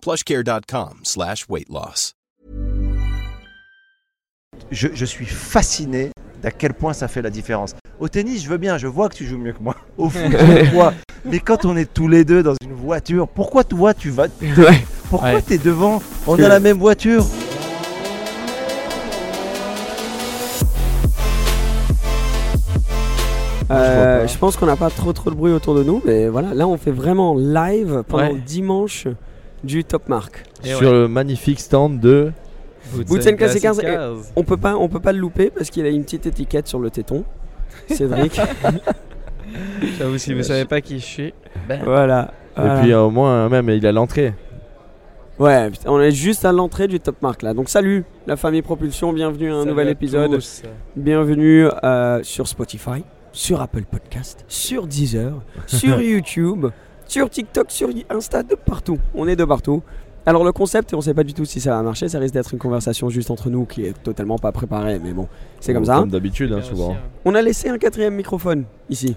plushcare.com slash weight loss. je, je suis fasciné d'à quel point ça fait la différence. Au tennis, je veux bien, je vois que tu joues mieux que moi. Au foot, je vois. Mais quand on est tous les deux dans une voiture, pourquoi toi tu vas Ouais. Pourquoi Ouais. t'es devant On a la même voiture. Euh, je pense qu'on n'a pas trop trop de bruit autour de nous, mais voilà, là on fait vraiment live pendant Ouais. le dimanche du Top Mark. Et sur ouais. le magnifique stand de. Bootsen Classic Cars, Cars. On peut pas, on peut pas le louper parce qu'il a une petite étiquette sur le téton. Cédric. J'avoue, si vous savez pas qui je suis, ben, voilà. Et Voilà. puis au moins, même, il a l'entrée. Ouais, putain, on est juste à l'entrée du Top Mark là. Donc salut la famille Propulsion, bienvenue à un salut nouvel à épisode. tous. Bienvenue euh, sur Spotify, sur Apple Podcast, sur Deezer, sur YouTube, sur TikTok, sur Insta, de partout. On est de partout. Alors le concept, on sait pas du tout si ça va marcher, ça risque d'être une conversation juste entre nous qui est totalement pas préparée, mais bon, c'est comme ça. Comme d'habitude, hein, souvent. On a laissé un quatrième microphone ici.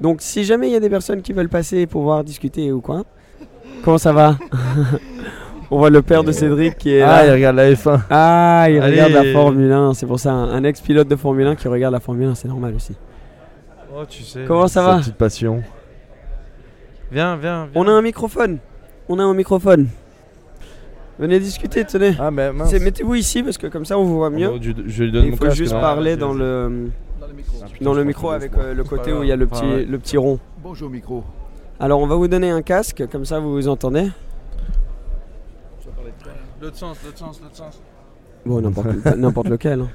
Donc si jamais il y a des personnes qui veulent passer pour voir discuter ou quoi, comment ça va? On voit le père de Cédric qui est Ah, il là. regarde la F1. Ah, il Allez. regarde la Formule 1, c'est pour ça, un, ex-pilote de Formule 1 qui regarde la Formule 1, c'est normal aussi. Oh, tu sais. Comment ça va? petite passion. Viens, viens, viens. On a un microphone. On a un microphone. Venez discuter, tenez. Ah, mais mince. C'est- Mettez-vous ici parce que comme ça on vous voit mieux. Oh, je, je lui donne Il faut juste non parler vas-y, dans vas-y. le dans le micro avec euh, le côté où il y a le petit Ouais. le petit rond. Bonjour micro. Alors on va vous donner un casque comme ça vous vous entendez. L'autre sens, l'autre sens, l'autre sens. Bon n'importe n'importe lequel. hein.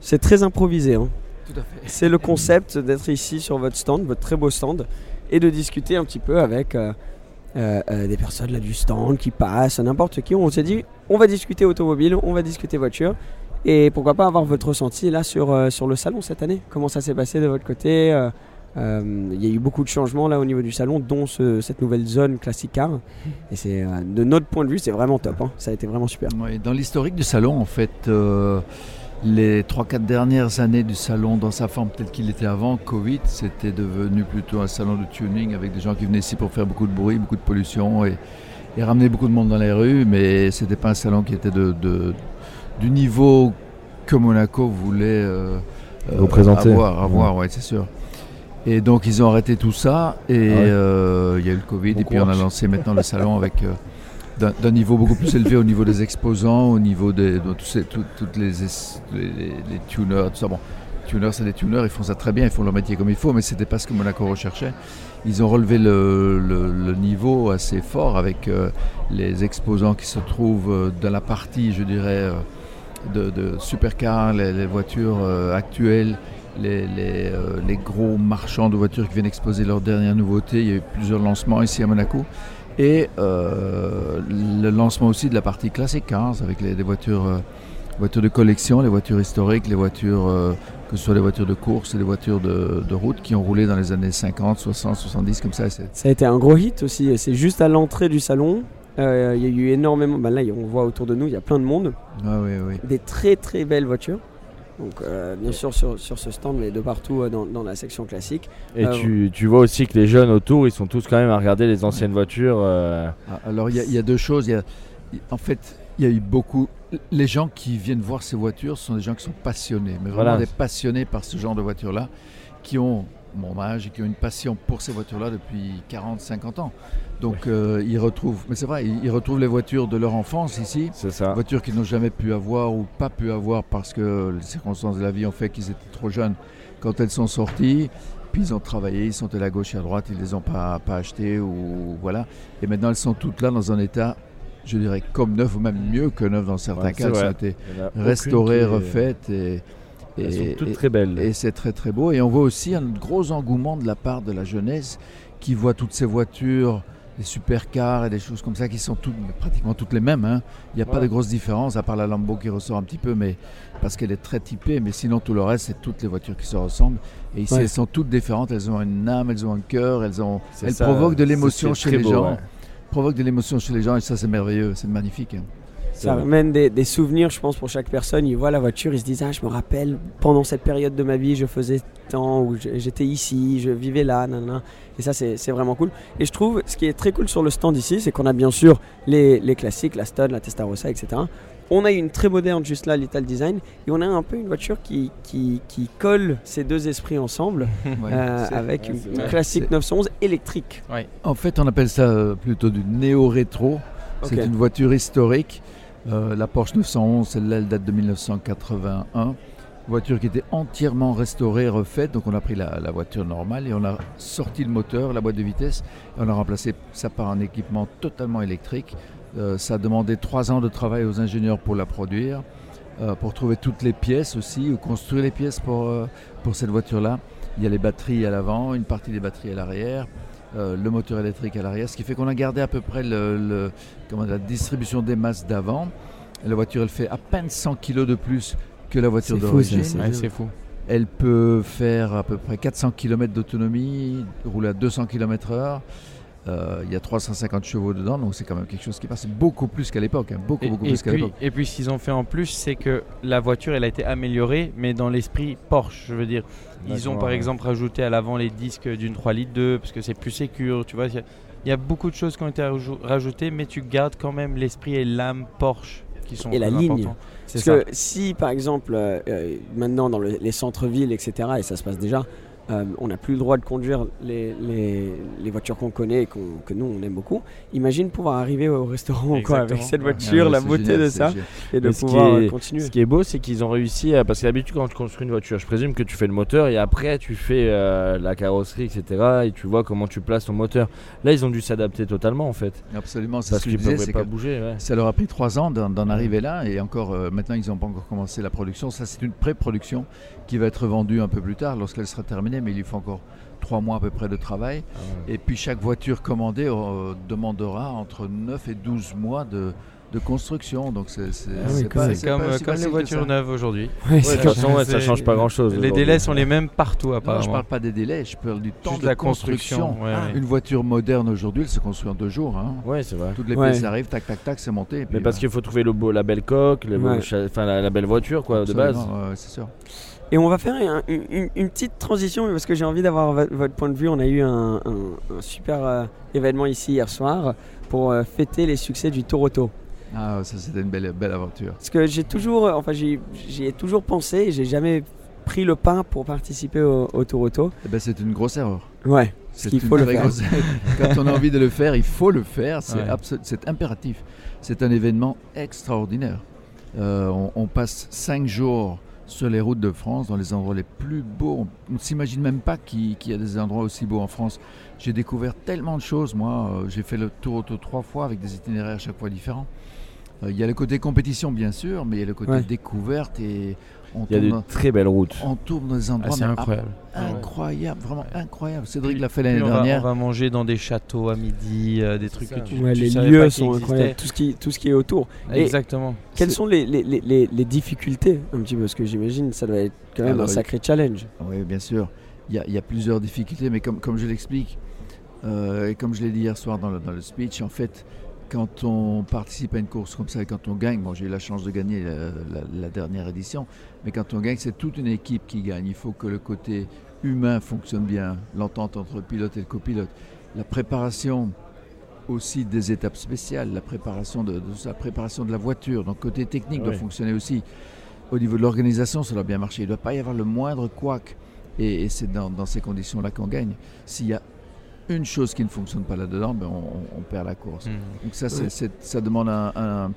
C'est très improvisé. hein. Tout à fait. C'est le concept d'être ici sur votre stand, votre très beau stand, et de discuter un petit peu avec euh, euh, euh, des personnes là du stand qui passent, n'importe qui. On s'est dit, on va discuter automobile, on va discuter voiture, et pourquoi pas avoir votre ressenti là sur, sur le salon cette année. Comment ça s'est passé de votre côté Il y a eu beaucoup de changements là au niveau du salon, dont ce- cette nouvelle zone classique car. Et c'est de notre point de vue, c'est vraiment top. hein. Ça a été vraiment super. Dans l'historique du salon, en fait, les 3-4 dernières années du salon, dans sa forme telle qu'il était avant Covid, c'était devenu plutôt un salon de tuning avec des gens qui venaient ici pour faire beaucoup de bruit, beaucoup de pollution et, et ramener beaucoup de monde dans les rues, mais c'était pas un salon qui était de, de- du niveau que Monaco voulait euh, euh, Représenter. avoir, avoir ouais, c'est sûr. Et donc ils ont arrêté tout ça et Ah ouais. euh, il y a eu le Covid Bon et puis on a lancé maintenant le salon avec d'un niveau beaucoup plus élevé au niveau des exposants, au niveau des de tous toutes les, es- les, les- tuners, tout ça. Bon, tuners c'est des tuners, ils font ça très bien, ils font leur métier comme il faut, mais c'était pas ce que Monaco recherchait. Ils ont relevé le, niveau assez fort avec euh, les exposants qui se trouvent euh, dans la partie, je dirais, euh, de, de supercars, les, voitures actuelles, les, les, les gros marchands de voitures qui viennent exposer leurs dernières nouveautés. Il y a eu plusieurs lancements ici à Monaco. Et euh, le lancement aussi de la partie classique cars avec les, les voitures, euh, voitures de collection, les voitures historiques, les voitures, euh, que ce soit les voitures de course et les voitures de, de route qui ont roulé dans les années 50, 60, 70 comme ça. Ça a été un gros hit aussi. C'est juste à l'entrée du salon. Il y a eu énormément. bah là, on voit autour de nous, il y a plein de monde. Ah oui, oui. Des très très belles voitures. Donc, euh, bien sûr, sur, sur ce stand, mais de partout euh, dans, dans la section classique. Et Euh, tu, tu vois aussi que les jeunes autour, ils sont tous quand même à regarder les anciennes voitures. euh, Ah, Alors il y, a- il y a deux choses. Il y a- en fait, il y a eu beaucoup. Les gens qui viennent voir ces voitures sont des gens qui sont passionnés, mais vraiment Voilà. des passionnés par ce genre de voiture-là, qui ont mon âge et qui ont une passion pour ces voitures-là depuis 40, 50 ans. Donc euh, ils retrouvent, mais c'est vrai, ils, ils retrouvent les voitures de leur enfance ici. C'est ça. Voitures qu'ils n'ont jamais pu avoir ou pas pu avoir parce que les circonstances de la vie ont fait qu'ils étaient trop jeunes quand elles sont sorties. Puis ils ont travaillé, ils sont allés à gauche et à droite, ils les ont pas, pas achetées ou voilà. Et maintenant elles sont toutes là dans un état, je dirais, comme neuf ou même mieux que neuf dans certains Ouais, cas. ont vrai. été Il y en et, Elles sont et- toutes et- très belles. et c'est très très beau. Et on voit aussi un gros engouement de la part de la jeunesse qui voit toutes ces voitures, des supercars et des choses comme ça qui sont toutes, pratiquement toutes les mêmes. hein. Il n'y a pas de grosses différences, à part la Lambo qui ressort un petit peu, mais parce qu'elle est très typée. Mais sinon, tout le reste, c'est toutes les voitures qui se ressemblent. Et ici, Ouais. elles sont toutes différentes. Elles ont une âme, elles ont un cœur, elles, ont, elles ça, provoquent de l'émotion chez les beau, gens. ouais. Provoquent de l'émotion chez les gens et ça, c'est merveilleux, c'est magnifique. hein. Ça ramène des, des souvenirs, je pense, pour chaque personne. Ils voient la voiture, ils se disent Ah, je me rappelle, pendant cette période de ma vie, je faisais tant, ou j'étais ici, je vivais là, nanana. Et ça, c'est vraiment cool. Et je trouve, ce qui est très cool sur le stand ici, c'est qu'on a bien sûr les, les classiques, la Stud, la Testarossa, etc. On a une très moderne, juste là, l'Ital Design. Et on a un peu une voiture qui, qui, qui colle ces deux esprits ensemble, Ouais. euh, avec ouais, une, classique C'est- 911 électrique. En fait, on appelle ça euh, plutôt du néo-rétro. C'est une voiture historique. Euh, la Porsche 911, celle-là, elle date de 1981. Voiture qui était entièrement restaurée, refaite. Donc on a pris la, voiture normale et on a sorti le moteur, la boîte de vitesse, on a remplacé ça par un équipement totalement électrique. Euh, ça a demandé trois ans de travail aux ingénieurs pour la produire, euh, pour trouver toutes les pièces aussi, ou construire les pièces pour, pour cette voiture-là. Il y a les batteries à l'avant, une partie des batteries à l'arrière, euh, le moteur électrique à l'arrière, ce qui fait qu'on a gardé à peu près le, le- comment, la distribution des masses d'avant. La voiture, elle fait à peine 100 kg de plus que la voiture C'est fou, d'origine. Ouais, c'est fou. Elle peut faire à peu près 400 km d'autonomie, rouler à 200 km/h. Euh, il y a 350 chevaux dedans, donc c'est quand même quelque chose qui passe beaucoup plus qu'à l'époque, hein, beaucoup, Et, beaucoup et plus qu'à puis, l'époque. et puis ce qu'ils ont fait en plus, c'est que la voiture, elle a été améliorée, mais dans l'esprit Porsche, je veux dire. Ils ont par ouais. exemple rajouté à l'avant les disques d'une 3 litres 2 parce que c'est plus sécure, tu vois. Il y a- il y, a beaucoup de choses qui ont été rajou- rajoutées, mais tu gardes quand même l'esprit et l'âme Porsche qui sont Et la ligne. importants. Parce ça. que si par exemple euh, euh, maintenant dans le- les centres-villes, etc., et ça se passe déjà, euh, on n'a plus le droit de conduire les, les- les voitures qu'on connaît et que nous on aime beaucoup. Imagine pouvoir arriver au restaurant quoi, avec cette Ah voiture, ouais, la beauté génial, de ça, génial. et de Mais ce qui pouvoir est- euh, continuer. Ce qui est beau, c'est qu'ils ont réussi à. Parce que d'habitude, quand tu construis une voiture, je présume que tu fais le moteur et après tu fais euh, la carrosserie, etc. Et tu vois comment tu places ton moteur. Là, ils ont dû s'adapter totalement en fait. Absolument, c'est Parce ce que qu'ils je disais, pas bouger. ouais. ça leur a pris trois ans d'en d'en arriver là et encore euh, maintenant ils n'ont pas encore commencé la production. Ça c'est une pré-production qui va être vendue un peu plus tard lorsqu'elle sera terminée, mais il lui faut encore trois mois à peu près de travail. Et puis chaque voiture commandée euh, demandera entre 9 et 12 mois de, de construction. Donc c'est Ah oui, comme, comme les voitures neuves aujourd'hui. Ouais, Ouais, c'est de comme- toute façon, ouais, ça change pas grand chose. Les délais sont les mêmes partout Non, je apparemment. parle pas des délais, je parle du temps Juste de la construction. construction. ouais, ouais. Une voiture moderne aujourd'hui, elle se construit en deux jours. hein. Ouais, c'est vrai. Toutes les Ouais. pièces arrivent, tac, tac, tac, c'est monté. et puis Mais parce qu'il faut trouver le beau, la belle coque, le beau la, la belle voiture quoi de base. C'est sûr. Et on va faire un- une, petite transition parce que j'ai envie d'avoir vo- votre point de vue. On a eu un, un- un super euh, événement ici hier soir pour euh, fêter les succès du Toronto. Ah, ça c'était une belle, belle aventure. Parce que j'ai toujours, euh, enfin j'y ai toujours pensé, et j'ai jamais pris le pas pour participer au, au Toronto. Eh ben, c'est une grosse erreur. Ouais, C'est qu'il une faut le faire. grosse- Quand on a envie de le faire, il faut le faire. C'est Ouais. impératif. C'est un événement extraordinaire. Euh, on, on passe cinq jours sur les routes de France, dans les endroits les plus beaux. On ne s'imagine même pas qu'il y a des endroits aussi beaux en France. J'ai découvert tellement de choses. Moi, Euh, j'ai fait le tour auto trois fois avec des itinéraires à chaque fois différents. Euh, Il y a le côté compétition, bien sûr, mais il y a le côté Ouais. découverte et on Il y a de très belles routes. on tourne dans des Ah, endroits c'est mais incroyable. incroyables, vraiment incroyables. Cédric l'a fait l'année dernière. on va manger dans des châteaux à midi, euh, des trucs ça. que tu, Ouais, tu les savais lieux pas sont incroyables, tout ce qui, tout ce qui est autour. Et Exactement. quelles sont les, les, les- les- les difficultés un petit peu Parce que j'imagine ça doit être quand même Alors, un il- sacré challenge. Oui, bien sûr. Il y a, il y a plusieurs difficultés, mais comme, comme je l'explique, euh, et comme je l'ai dit hier soir dans le, dans le speech, en fait, quand on participe à une course comme ça et quand on gagne, bon, j'ai eu la chance de gagner la, la- la dernière édition, mais quand on gagne, c'est toute une équipe qui gagne. Il faut que le côté humain fonctionne bien, l'entente entre le pilote et le copilote, la préparation aussi des étapes spéciales, la préparation de, de la préparation de la voiture, donc côté technique doit fonctionner aussi. Au niveau de l'organisation, ça doit bien marcher. Il ne doit pas y avoir le moindre couac Et, et c'est dans, dans ces conditions-là qu'on gagne. S'il y a une chose qui ne fonctionne pas là-dedans, ben on, on perd la course. Hmm. Donc ça, c'est- Ouais. c'est- ça demande un... un-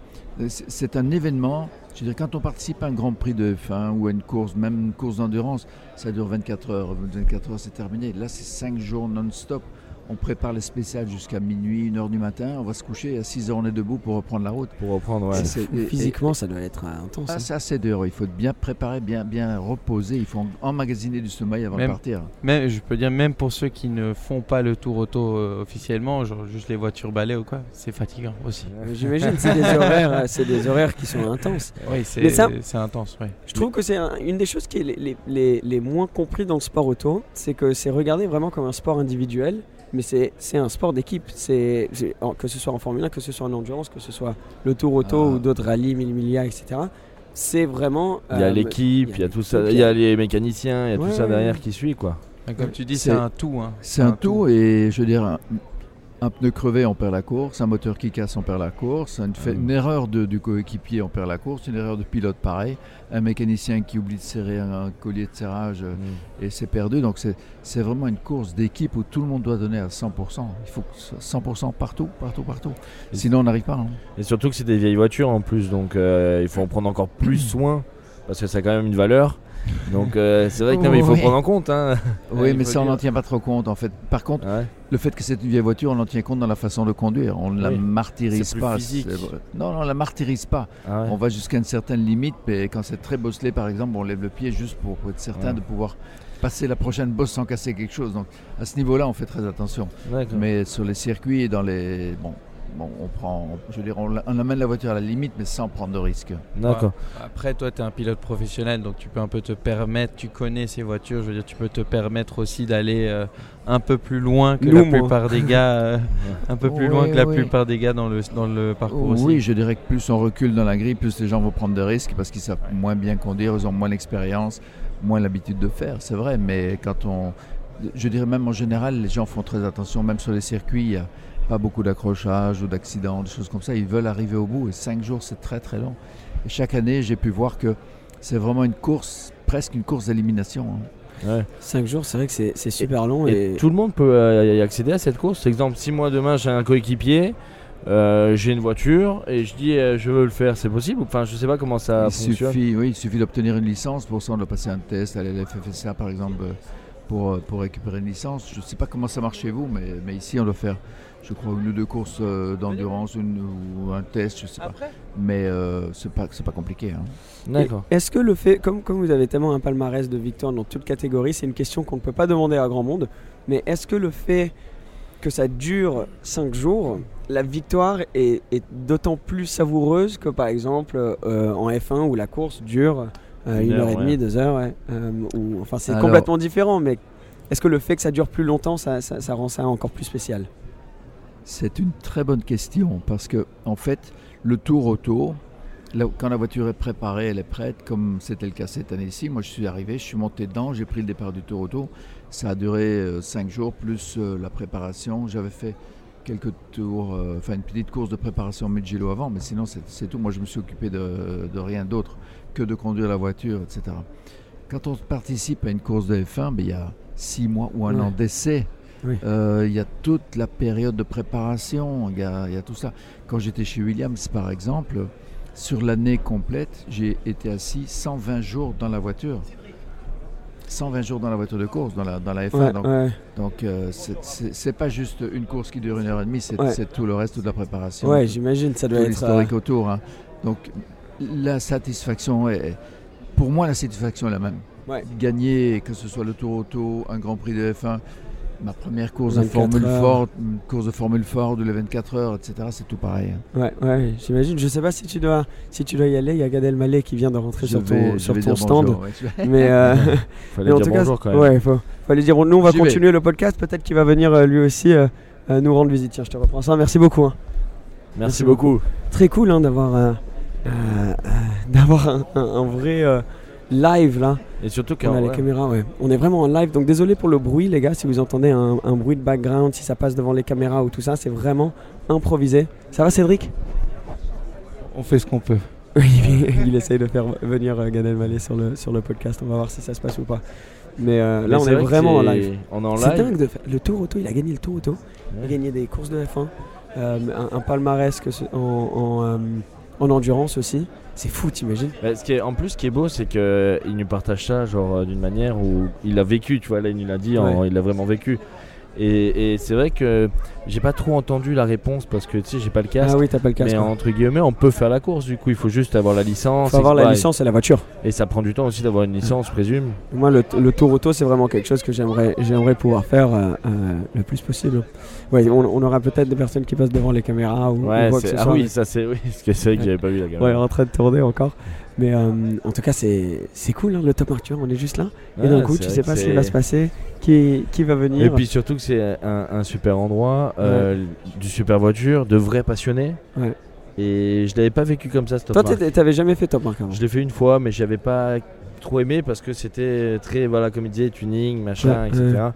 c'est c'est un événement. Je veux dire, quand on participe à un Grand Prix de F1 ou à une course, même une course d'endurance, ça dure 24 heures. 24 heures, c'est terminé. Là, c'est 5 jours non-stop. On prépare les spéciales jusqu'à minuit, 1 heure du matin. On va se coucher. À 6 heures, on est debout pour reprendre la route. Pour reprendre, ouais. Et et- Physiquement, ça doit être euh, intense. ah, hein. c'est assez dur. Il faut être bien préparé, bien, bien reposer. Il faut emmagasiner du sommeil avant Même- de partir. Même, je peux dire, même pour ceux qui ne font pas le tour auto euh, officiellement, genre juste les voitures balais ou quoi, c'est fatigant aussi. Euh, J'imagine, c'est des horaires, c'est des horaires qui sont intenses. Oui, c'est ça- c'est intense, ouais. Je trouve que c'est un- une des choses qui est les, les- les- les moins compris dans le sport auto, c'est que c'est regardé vraiment comme un sport individuel, mais c'est c'est un sport d'équipe. C'est que ce soit en Formule 1, que ce soit en endurance, que ce soit le Tour auto Ah. ou d'autres rallyes, Mille Millia, etc. C'est vraiment. Il y a euh, l'équipe, il y a tout ça, il y a les mécaniciens, il y a tout ça derrière ouais. qui suit quoi. Comme tu dis, C'est- un tout. hein. C'est un tout et je veux dire, un, pneu crevé, on perd la course. Un moteur qui casse, on perd la course. Une, fait- Mm. une erreur de- du coéquipier, on perd la course. Une erreur de pilote, pareil. Un mécanicien qui oublie de serrer un, collier de serrage euh, et c'est perdu. Donc c'est vraiment une course d'équipe où tout le monde doit donner à 100%. Il faut que ce soit 100% partout, partout, partout. Et- Sinon, on n'arrive pas. hein. Et surtout que c'est des vieilles voitures en plus, donc euh, il faut en prendre encore plus soin parce que ça a quand même une valeur. Donc euh, c'est vrai que non, mais il faut Oui. prendre en compte. Hein. Oui, mais ça, on n'en tient pas trop compte en fait. Par contre, Ouais. Le fait que c'est une vieille voiture, on en tient compte dans la façon de conduire. On ne la martyrise plus pas. physique. Non, non, on la martyrise pas. Ah ouais. On va jusqu'à une certaine limite, mais quand c'est très bosselé, par exemple, on lève le pied juste pour, pour être certain Ouais. de pouvoir passer la prochaine bosse sans casser quelque chose. Donc à ce niveau-là, on fait très attention. Mais sur les circuits et dans les. Bon, bon on prend. Je veux dire, on, amène la voiture à la limite, mais sans prendre de risques. D'accord. Après, toi, tu es un pilote professionnel, donc tu peux un peu te permettre, tu connais ces voitures, je veux dire, tu peux te permettre aussi d'aller euh, un peu plus loin que Nous, la moi. plupart des gars, euh, un peu plus loin que la plupart des gars dans le, dans le parcours aussi. Oui, je dirais que plus on recule dans la grille, plus les gens vont prendre de risques parce qu'ils savent moins bien conduire, ils ont moins d'expérience, moins l'habitude de faire, c'est vrai. Mais quand on. Je dirais même en général, les gens font très attention, même sur les circuits, il n'y a pas beaucoup d'accrochages ou d'accidents, des choses comme ça. Ils veulent arriver au bout et cinq jours, c'est très très long. Et chaque année, j'ai pu voir que c'est vraiment une course, presque une course d'élimination. hein. Ouais. 5 jours, c'est vrai que c'est super long. Et, Et, tout le monde peut euh, y accéder à cette course. Exemple, si moi demain j'ai un coéquipier, euh, j'ai une voiture et je dis euh, je veux le faire, c'est possible Enfin, je sais pas comment ça il fonctionne. suffit, oui, il suffit d'obtenir une licence. Pour ça, on doit passer un test à la FFSA, par exemple, pour, pour récupérer une licence. Je ne sais pas comment ça marche chez vous, mais, mais ici, on doit faire, je crois, une ou deux courses euh, d'endurance une, ou un test, je sais pas. Mais euh, c'est pas, c'est pas compliqué. hein. D'accord. Est-ce que le fait, comme, comme vous avez tellement un palmarès de victoires dans toute catégorie, c'est une question qu'on ne peut pas demander à grand monde, mais est-ce que le fait que ça dure 5 jours, la victoire est, est d'autant plus savoureuse que par exemple euh, en F1 où la course dure euh, Une une heure, heure, et demie, ouais. deux heures, ouais, euh, ou- enfin c'est Alors- complètement différent, mais est-ce que le fait que ça dure plus longtemps, ça, ça- ça rend ça encore plus spécial? C'est une très bonne question parce que, en fait, le tour auto, là, quand la voiture est préparée, elle est prête, comme c'était le cas cette année-ci. Moi, je suis arrivé, je suis monté dedans, j'ai pris le départ du tour auto. Ça a duré 5 jours plus euh, la préparation. J'avais fait quelques tours, euh, enfin une petite course de préparation Mugello avant, mais sinon c'est tout. Moi, je me suis occupé de, de rien d'autre que de conduire la voiture, etc. Quand on participe à une course de F1, ben, il y a 6 mois ou un Ouais. an d'essai. Oui. Euh, Il y a toute la période de préparation, il y a, il y a tout ça. Quand j'étais chez Williams, par exemple, sur l'année complète, j'ai été assis 120 jours dans la voiture. 120 jours dans la voiture de course, dans la, dans la F1. Ouais, donc ouais. donc, euh, c'est- pas juste une course qui dure une heure et demie, c'est Ouais. tout le reste, toute la préparation. Ouais, j'imagine, ça doit être. l'historique autour. hein. Donc la satisfaction est, pour moi la satisfaction est la même. Gagner, que ce soit le Tour Auto, un Grand Prix de F1, ma première course de 24 Formule heures. Ford, une course de Formule Ford de les 24 heures, etc. C'est tout pareil. hein. Ouais, ouais, j'imagine. Je sais pas si tu dois, si tu dois y aller. Il y a Gad Elmaleh qui vient de rentrer Je sur vais- ton, sur stand. bonjour, ouais, Mais, euh, Fallait mais en dire tout cas, bonjour quand même. ouais, faut, faut aller dire. Nous, on va vais. continuer le podcast. Peut-être qu'il va venir euh, lui aussi euh, euh, nous rendre visite. Tiens, je te reprends ça. Merci beaucoup. hein. Merci Merci beaucoup. Très cool hein, d'avoir, euh, euh, euh, d'avoir un, un- un vrai euh, live là. Et surtout On quand a les caméras, ouais. On est vraiment en live. Donc désolé pour le bruit, les gars, si vous entendez un, un bruit de background, si ça passe devant les caméras ou tout ça, c'est vraiment improvisé. Ça va, Cédric? On fait ce qu'on peut. Il essaye de faire venir euh, Gad Elmaleh sur le, sur le podcast. On va voir si ça se passe ou pas. Mais euh, Mais là, on est vraiment en live. On est en C'est live. dingue de faire. Le Tour Auto, il a gagné le Tour Auto. Il a gagné des courses de F1. euh, un, un palmarès que ce- en, en, euh, en endurance aussi. C'est fou, t'imagines Bah, ce qui est, en plus, ce qui est beau, c'est qu'il nous partage ça genre euh, d'une manière où il a vécu, tu vois, là il nous l'a dit, en- il l'a vraiment vécu. Et, et c'est vrai que j'ai pas trop entendu la réponse parce que tu sais, j'ai pas le casque. Ah oui, t'as pas le casque. mais quoi. entre guillemets, on peut faire la course du coup, il faut juste avoir la licence. Faut avoir la licence et la voiture. Et ça prend du temps aussi d'avoir une licence, je présume. Moi, le, le tour auto, c'est vraiment quelque chose que j'aimerais, j'aimerais pouvoir faire euh, euh, le plus possible. Ouais, on, on aura peut-être des personnes qui passent devant les caméras ou, ou Ouais, quoi que ce ah soit. oui, ça c'est oui, parce que c'est vrai que j'avais pas vu la caméra. Ouais, en train de tourner encore. Mais euh, en tout cas, c'est, c'est cool, hein, le top Arthur. On est juste là. et d'un coup, tu sais pas ce qui va se passer, qui, qui va venir. Et puis surtout que c'est un, un super endroit, euh, du super voiture, de vrais passionnés. Et je l'avais pas vécu comme ça, ce top Toi, marque. t'avais jamais fait top marque avant. Je l'ai fait une fois, mais j'avais pas trop aimé parce que c'était très, voilà, comme il disait, tuning, machin, etc.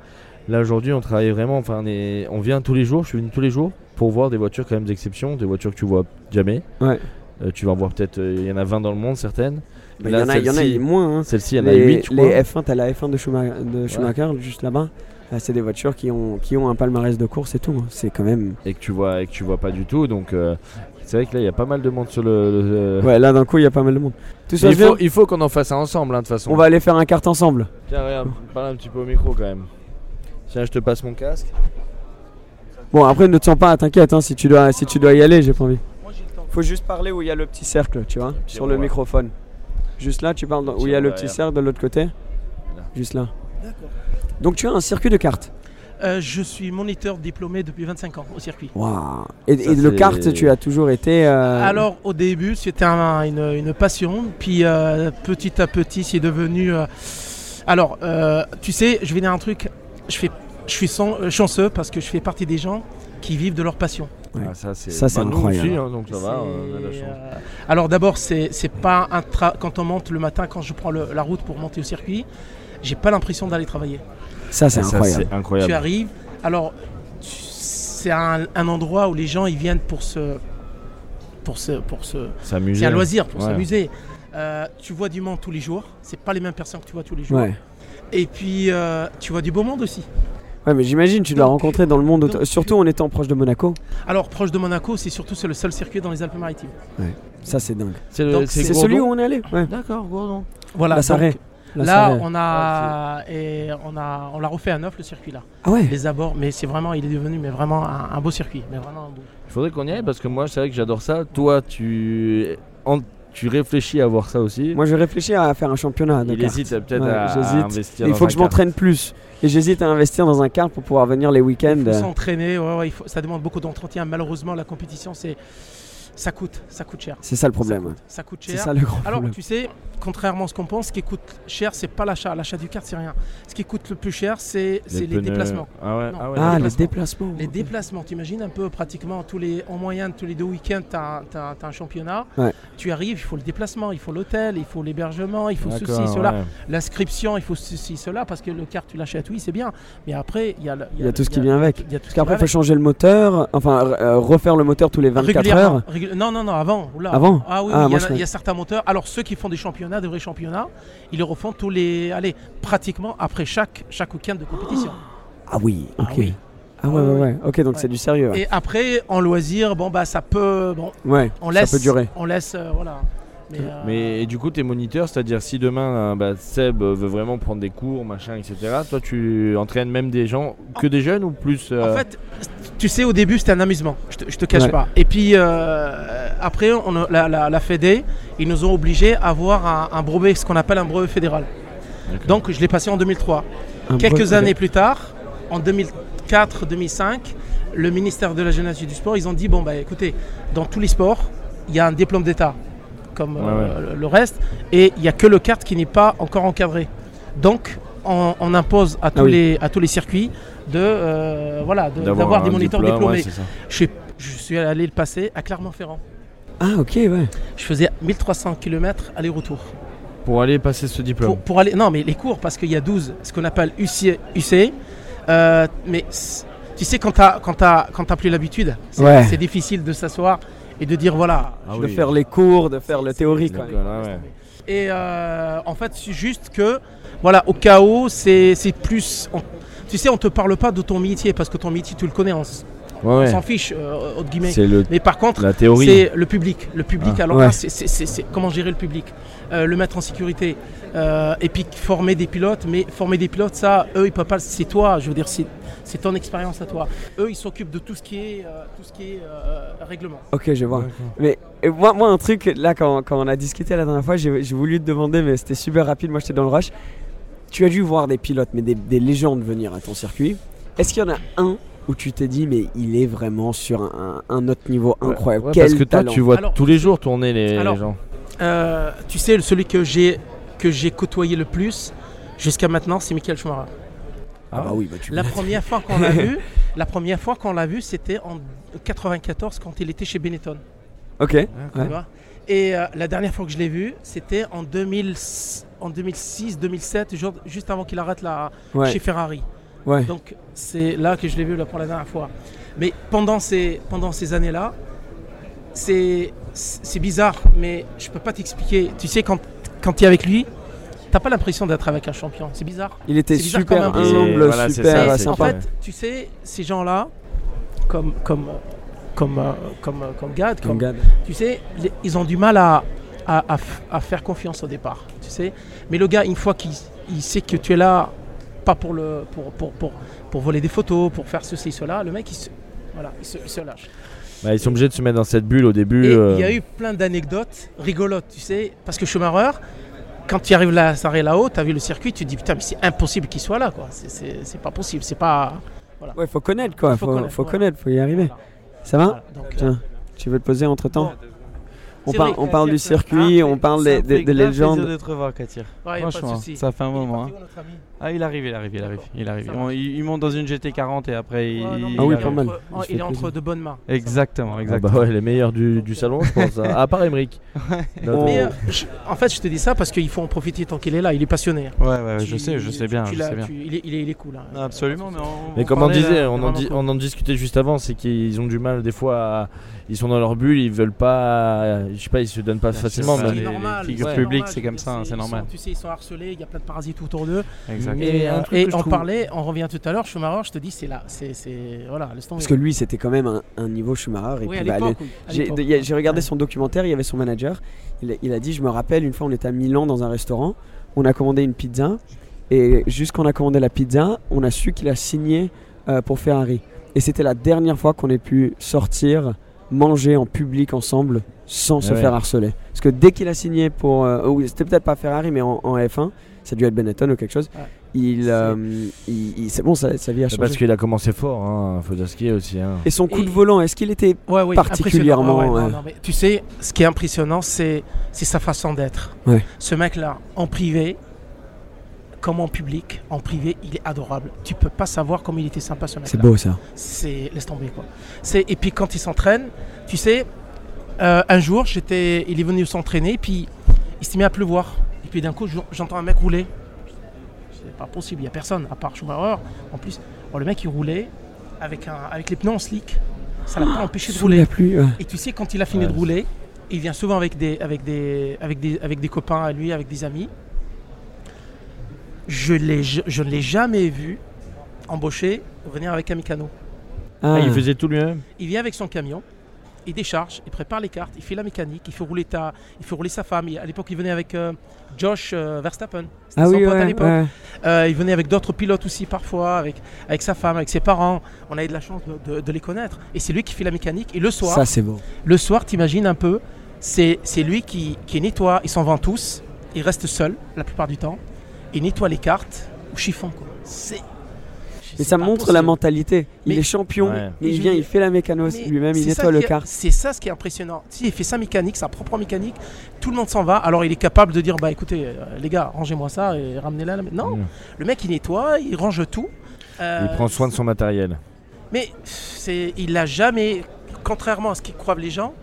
Là aujourd'hui, on travaille vraiment, enfin, on, est- on vient tous les jours, je suis venu tous les jours pour voir des voitures quand même d'exception, des voitures que tu vois jamais. Ouais. Euh, tu vas en voir peut-être, euh, il y en a 20 dans le monde, certaines. Il y en a, moins. hein. Celle-ci, il y en a les, 8, je crois. les F1, t'as la F1 de Schumacher, de Schumacher juste là-bas. Là, c'est des voitures qui ont, qui ont un palmarès de course et tout. hein. C'est quand même. Et que tu vois, et que tu vois pas du tout. Donc, euh, c'est vrai que là, il y a pas mal de monde sur le. le- Ouais, là d'un coup, il y a pas mal de monde. Tout ça, Mais il faut, il faut qu'on en fasse un ensemble, hein, de toute façon. On va aller faire un kart ensemble. Tiens, regarde, parle un petit peu au micro quand même. Tiens, je te passe mon casque. Bon, après, ne te sens pas, t'inquiète, hein, si, tu dois, si tu dois y aller, j'ai pas envie. Faut juste parler où il y a le petit cercle, tu vois, sur le microphone. Juste là, tu parles où il y a le petit cercle de l'autre côté. Là. Juste là. Donc tu as un circuit de kart. Euh, je suis moniteur diplômé depuis 25 ans au circuit. Waouh. Et, Ça, et le kart, tu as toujours été. euh, Alors au début c'était un- une, une passion, puis euh, petit à petit c'est devenu... euh, Alors euh, tu sais, je vais dire un truc, je, fais, je suis euh, chanceux parce que je fais partie des gens qui vivent de leur passion. Ouais. Ah, ça, c'est Ça, c'est nous incroyable. aussi, hein, donc ça va, C'est, on a de la chance. euh, Alors d'abord, c'est c'est pas un tra- quand on monte le matin, quand je prends le- la route pour monter au circuit, j'ai pas l'impression d'aller travailler. Ça, c'est incroyable. Tu arrives, alors c'est un, un endroit où les gens ils viennent pour se pour se pour se S'amuser. c'est un loisir pour Ouais. s'amuser. Euh, tu vois du monde tous les jours, c'est pas les mêmes personnes que tu vois tous les jours. Ouais. Et puis euh, tu vois du beau monde aussi. Ouais, mais j'imagine tu dois rencontrer dans le monde, donc- surtout en étant proche de Monaco. Alors proche de Monaco, c'est surtout c'est le seul circuit dans les Alpes-Maritimes. Ça, c'est dingue. C'est celui où on est allé. Ouais. D'accord, Gourdon. Voilà. la donc, Là, on a et on a on l'a refait à neuf le circuit là. Ah ouais. Les abords, mais c'est vraiment il est devenu mais vraiment un, un beau circuit, mais vraiment un beau. Il faudrait qu'on y aille parce que moi, c'est vrai que j'adore ça. Toi, tu, en- tu réfléchis à voir ça aussi. Moi, je réfléchis à faire un championnat de Il kart. hésite peut-être Ouais, à, investir. Il faut un que je m'entraîne plus. Et j'hésite à investir dans un kart pour pouvoir venir les week-ends. Il faut s'entraîner, ouais, ouais, il faut- ça demande beaucoup d'entretien. Malheureusement, la compétition, c'est ça coûte, ça coûte cher. C'est ça le Ça problème. coûte, ça coûte C'est cher. ça le grand Alors, problème. tu sais, contrairement à ce qu'on pense, ce qui coûte cher, c'est pas l'achat. L'achat du kart, c'est rien. Ce qui coûte le plus cher, c'est c'est les, déplacements. Ah ouais, Non. ah ouais, Ah, les déplacements. déplacements. Les déplacements, t'imagines un peu pratiquement tous les, en moyenne tous les deux week-ends, tu as, un championnat. Ouais. Tu arrives, il faut le déplacement, il faut l'hôtel, il faut l'hébergement, il faut ceci, cela. L'inscription, il faut ceci, cela, parce que le kart, tu l'achètes, oui, c'est bien. Mais après, il y a, le- Il y a tout ce qui vient avec. Il y a tout Parce ce qui qu'après, il faut changer le moteur, enfin euh, refaire le moteur tous les 24 Régulièrement, heures. Non, non, non, avant. oula. Avant Ah oui, Ah, oui, il, y a- je il y a certains moteurs. Alors, ceux qui font des championnats, des vrais championnats, ils les refont tous les. Allez, pratiquement après chaque, chaque week-end de compétition. Ah oui, Ah ok. oui. Ah ouais, ouais, ouais. Ok, donc Ouais. c'est du sérieux. ouais. Et après, en loisir, bon, bah, ça peut. Bon, Ouais, on laisse. ça peut durer. On laisse, euh, voilà. Mais, euh, Mais et du coup, t'es moniteur, c'est-à-dire si demain euh, bah, Seb euh, veut vraiment prendre des cours, machin, etc. Toi, tu entraînes même des gens, que des jeunes ou plus En fait, tu sais, au début, c'était un amusement. Je te, je te cache Ouais. pas. Et puis, après, on a- la, la, la Fédé, ils nous ont obligés à avoir un, un brevet, ce qu'on appelle un brevet fédéral. Donc, je l'ai passé en 2003. Un Quelques années plus tard, en 2004-2005, le ministère de la Jeunesse et du Sport, ils ont dit bon, bah écoutez, dans tous les sports, il y a un diplôme d'État, comme euh, le reste, et il n'y a que le kart qui n'est pas encore encadré. Donc, on, on impose à tous, Ah oui. les, à tous les circuits de, euh, voilà, d'avoir des moniteurs diplôme, diplômés. ouais, je, suis- je suis allé le passer à Clermont-Ferrand. Ah ok, ouais. Je faisais 1300 km aller-retour. Pour aller passer ce diplôme. Pour, pour aller, non, mais les cours, parce qu'il y a 12, ce qu'on appelle UC. UC euh, mais tu sais, quand tu n'as quand t'as- quand t'as plus l'habitude, c'est Ouais. c'est difficile de s'asseoir et de dire voilà. Ah de oui. faire les cours, de faire le théorique. Ouais, ouais. Et euh, en fait, c'est juste que, voilà, au chaos, c'est c'est plus. on- tu sais, on te parle pas de ton métier parce que ton métier, tu le connais, on, on ouais. s'en fiche, euh, entre guillemets. C'est le, Mais par contre, la théorie. c'est le public. Le public, Ah. alors Ouais. là, c'est- c'est c'est- c'est comment gérer le public, Euh, le mettre en sécurité. Euh, et puis former des pilotes, mais former des pilotes, ça, eux, ils peuvent pas. C'est toi, je veux dire, c'est ton expérience à toi. Eux, ils s'occupent de tout ce qui est, euh, tout ce qui est euh, règlement. Ok, je vois. Mais moi, moi, un truc, là, quand, quand on a discuté la dernière fois, j'ai voulu te demander, mais c'était super rapide. Moi, j'étais dans le rush. Tu as dû voir des pilotes, mais des, des légendes venir à ton circuit. Est-ce qu'il y en a un où tu t'es dit, mais il est vraiment sur un, un autre niveau incroyable? Ouais, Quel parce que toi, talent? tu vois Alors, tous les jours tourner les, Alors, les gens. Euh, tu sais, celui que j'ai que j'ai côtoyé le plus jusqu'à maintenant, c'est Michael Schumacher. Ah, bah oui, bah tu La première fois qu'on l'a vu, la première fois qu'on l'a vu, c'était en 94 quand il était chez Benetton. Ok. tu Ouais. vois. Et euh, la dernière fois que je l'ai vu, c'était en, 2000 en 2006-2007, ju- juste avant qu'il arrête la, Ouais. chez Ferrari. ouais. Donc c'est là que je l'ai vu là, pour la dernière fois. Mais pendant ces, pendant ces années-là, c'est c'est bizarre, mais je peux pas t'expliquer. Tu sais, quand, quand tu es avec lui, t'as pas l'impression d'être avec un champion. C'est bizarre. Il était bizarre super humble, voilà, super ça, en fait, tu sais, ces gens-là, comme, comme, comme, euh, comme, euh, comme Gad, Comme comme, Gad. tu sais, les- ils ont du mal à, à, à faire confiance au départ, tu sais. Mais le gars, une fois qu'il il sait que tu es là, pas pour, le, pour, pour, pour, pour voler des photos, pour faire ceci, cela, le mec, il se, voilà, il se, il se lâche. Bah, ils sont obligés de se mettre dans cette bulle au début. Euh, il y a eu plein d'anecdotes rigolotes, tu sais, parce que Schumacher, quand tu arrives là, ça arrive là-haut, tu as vu le circuit, tu te dis putain, mais c'est impossible qu'il soit là, quoi. C'est- C'est c'est pas possible, c'est pas. Ouais, faut connaître quoi. Faut Faut, connaître, faut connaître, faut y arriver. Ça va Voilà, donc, euh, Tiens, tu veux te poser entre temps on, par- parle du circuit, Ah, on parle des, des- des légendes. plaisir de te revoir, Katir. ouais, Franchement, ça fait un moment. parti hein. Ah, il arrive, il arrive, il arrive. Il arrive. On- il, il monte dans une GT40 et après il. Ouais, non, Ah oui, il est arrive. pas mal. entre- Il se Il est entre de bonnes mains. Exactement, ah exactement. bah ouais, les meilleurs du, du salon, je pense. hein. À part Emmerich. Notre- Mais euh, je- en fait, je te dis ça parce qu'il faut en profiter tant qu'il est là. Il est passionné. hein. Ouais, ouais, je sais, je sais bien, tu je sais bien. tu- il, est, il est- il est cool. hein. Non, absolument, mais on. Mais on comme on disait, là, on en, vraiment di- cool. on en discutait juste avant, c'est qu'ils ont du mal des fois à- Ils sont dans leur bulle, ils veulent pas. Je sais pas, ils se donnent pas Bien facilement. sûr, mais- les- normal, les figures c'est publiques, comme ça, c'est normal. sont- Tu sais, ils sont harcelés, il y a plein de parasites autour d'eux. Et Et, un euh, truc et que je on trouve- parlait, on revient tout à l'heure, Schumacher, je te dis, c'est là. C'est, voilà. Parce que lui, c'était quand même un, un niveau Schumacher. Oui, bah, oui, J'ai regardé Ouais. son documentaire, il y avait son manager. Il, a- il a dit Je me rappelle, une fois, on était à Milan dans un restaurant. On a commandé une pizza. Et juste quand on a commandé la pizza, on a su qu'il a signé euh, pour Ferrari. Et c'était la dernière fois qu'on ait pu sortir, manger en public ensemble sans se ouais. faire harceler. Parce que dès qu'il a signé pour. euh, c'était peut-être pas Ferrari, mais en, en F1, ça a dû être Benetton ou quelque chose. Ouais. Il, C'est- euh, il- il- c'est bon, sa, sa vie a C'est changé. parce qu'il a commencé fort, hein. a aussi. Hein. Et son coup Et- de volant, est-ce qu'il était Ouais, oui, particulièrement, impressionnant. Ouais, ouais, ouais. non, non, mais tu sais, ce qui est impressionnant, c'est, c'est sa façon d'être. Ouais. Ce mec-là, en privé, comme en public, en privé, il est adorable. Tu peux pas savoir comme il était sympa ce mec-là. C'est beau ça. c'est laisse tomber quoi. C'est et puis quand il s'entraîne, tu sais, euh, un jour j'étais, il est venu s'entraîner, puis il s'est mis à pleuvoir. Et puis d'un coup j'en- j'entends un mec rouler. C'est pas possible, il y a personne à part Schumacher. En plus, bon, le mec il roulait avec un, avec les pneus en slick. Ça l'a pas empêché de Sous la rouler. pluie. ouais. Et tu sais quand il a fini Ouais. de rouler, il vient souvent avec des avec des avec des avec des copains à lui, avec des amis. Je l'ai je, je ne l'ai jamais vu embauché venir avec un mécano. Ah, Ah, il faisait tout lui-même? Il vient avec son camion, il décharge, il prépare les cartes, il fait la mécanique, il fait rouler, ta, il fait rouler sa femme. Il- à l'époque, il venait avec euh, Josh euh, Verstappen. C'était Ah son oui, pote à l'époque. ouais. Euh, il venait avec d'autres pilotes aussi parfois, avec, avec sa femme, avec ses parents. On a eu de la chance de, de- de les connaître. Et c'est lui qui fait la mécanique. Et le soir, Ça, c'est beau. le soir, t'imagines un peu, c'est c'est lui qui, qui nettoie. Ils s'en vont tous. Il reste seul la plupart du temps. Il nettoie les cartes au chiffon. quoi. C'est. Mais ça montre possible. la mentalité. Il Mais- est champion, Ouais. mais il vient, il fait la mécano Mais lui-même, il nettoie le car. C'est ça ce qui est impressionnant. Si il fait sa mécanique, sa propre mécanique, tout le monde s'en va. Alors il est capable de dire bah écoutez euh, les gars, rangez-moi ça et ramenez-la. là. Non, Mm. le mec il nettoie, il range tout. Euh, Il prend soin de son matériel. Mais c'est, il n'a jamais, contrairement à ce qu'ils croient les gens,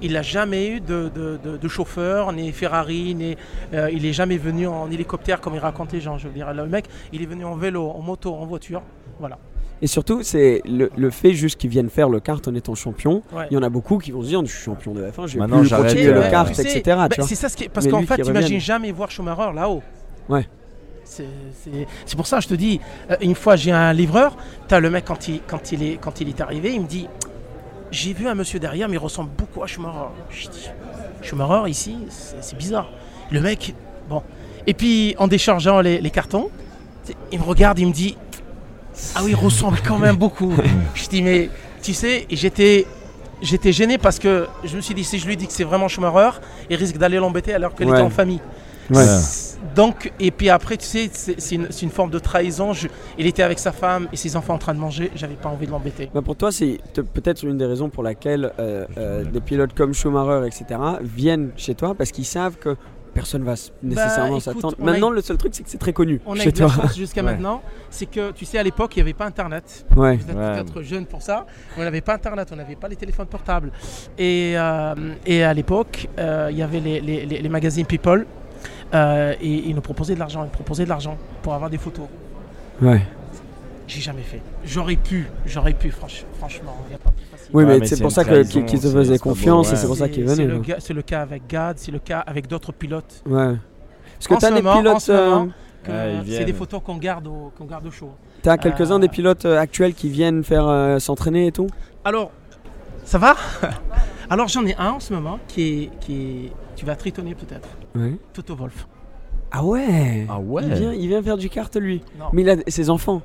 il n'a jamais eu de, de- de- de chauffeur, ni Ferrari, ni, euh, il n'est jamais venu en hélicoptère comme il raconte les gens. Je veux dire, le mec, il est venu en vélo, en moto, en voiture. Voilà. Et surtout, c'est le, le fait juste qu'ils viennent faire le kart en étant champion. Ouais. Il y en a beaucoup qui vont se dire Je suis champion de F1, je vais Maintenant, plus continuer euh, le kart, Tu sais, etc. bah, tu vois. c'est ça ce qui est- parce Mais qu'en fait, qui t'imagines jamais voir Schumacher là-haut. Ouais. C'est c'est- c'est pour ça que je te dis, euh, une fois j'ai un livreur, t'as le mec quand il, quand, il est, quand il est arrivé, il me dit J'ai vu un monsieur derrière, mais il ressemble beaucoup à Schumacher. Je dis Schumacher ici, c'est c'est bizarre. Le mec, bon. Et puis en déchargeant les, les cartons, tu il me regarde, il me dit Ah oui, il ressemble quand même beaucoup. je dis Mais tu sais, j'étais. J'étais gêné parce que je me suis dit si je lui dis que c'est vraiment Schumacher, il risque d'aller l'embêter alors qu'elle Ouais. était en famille. Ouais. Donc, et puis après, tu sais, c'est une, c'est une forme de trahison. Je- il était avec sa femme et ses enfants en train de manger. J'avais pas envie de l'embêter. Bah, pour toi, c'est peut-être une des raisons pour laquelle euh, euh, des pilotes comme Schumacher, etc., viennent chez toi parce qu'ils savent que personne va nécessairement Bah, écoute, s'attendre. Maintenant, eu- le seul truc, c'est que c'est très connu On a chez eu de la toi. chance jusqu'à Ouais. maintenant. C'est que, tu sais, à l'époque, il n'y avait pas Internet. Ouais. Vous êtes Ouais. peut-être jeune pour ça. On n'avait pas Internet, on n'avait pas les téléphones portables. Et, euh, et à l'époque, euh, il y avait les, les- les- les magazines People. euh, et ils nous proposaient de l'argent. Ils proposaient de l'argent pour avoir des photos. Ouais. J'ai jamais fait. J'aurais pu, j'aurais pu, franch- franchement. y a pas plus facile. Oui, mais, c'est pour ça qu'ils qu'ils te faisaient confiance et c'est pour ça qu'ils venaient. c'est le cas avec Gad, c'est le cas avec d'autres pilotes. Ouais. Parce que t'as ce des pilotes, euh, c'est des photos qu'on garde au, qu'on garde au show. t'as quelques-uns Euh, des pilotes euh, actuels qui viennent faire s'entraîner et tout? Alors, ça va? Alors j'en ai un en ce moment qui est, qui est, tu vas tritonner peut-être. Ouais. Toto Wolf. Ah ouais? Ah ouais Il vient, il vient faire du kart lui. Non. Mais il a ses enfants.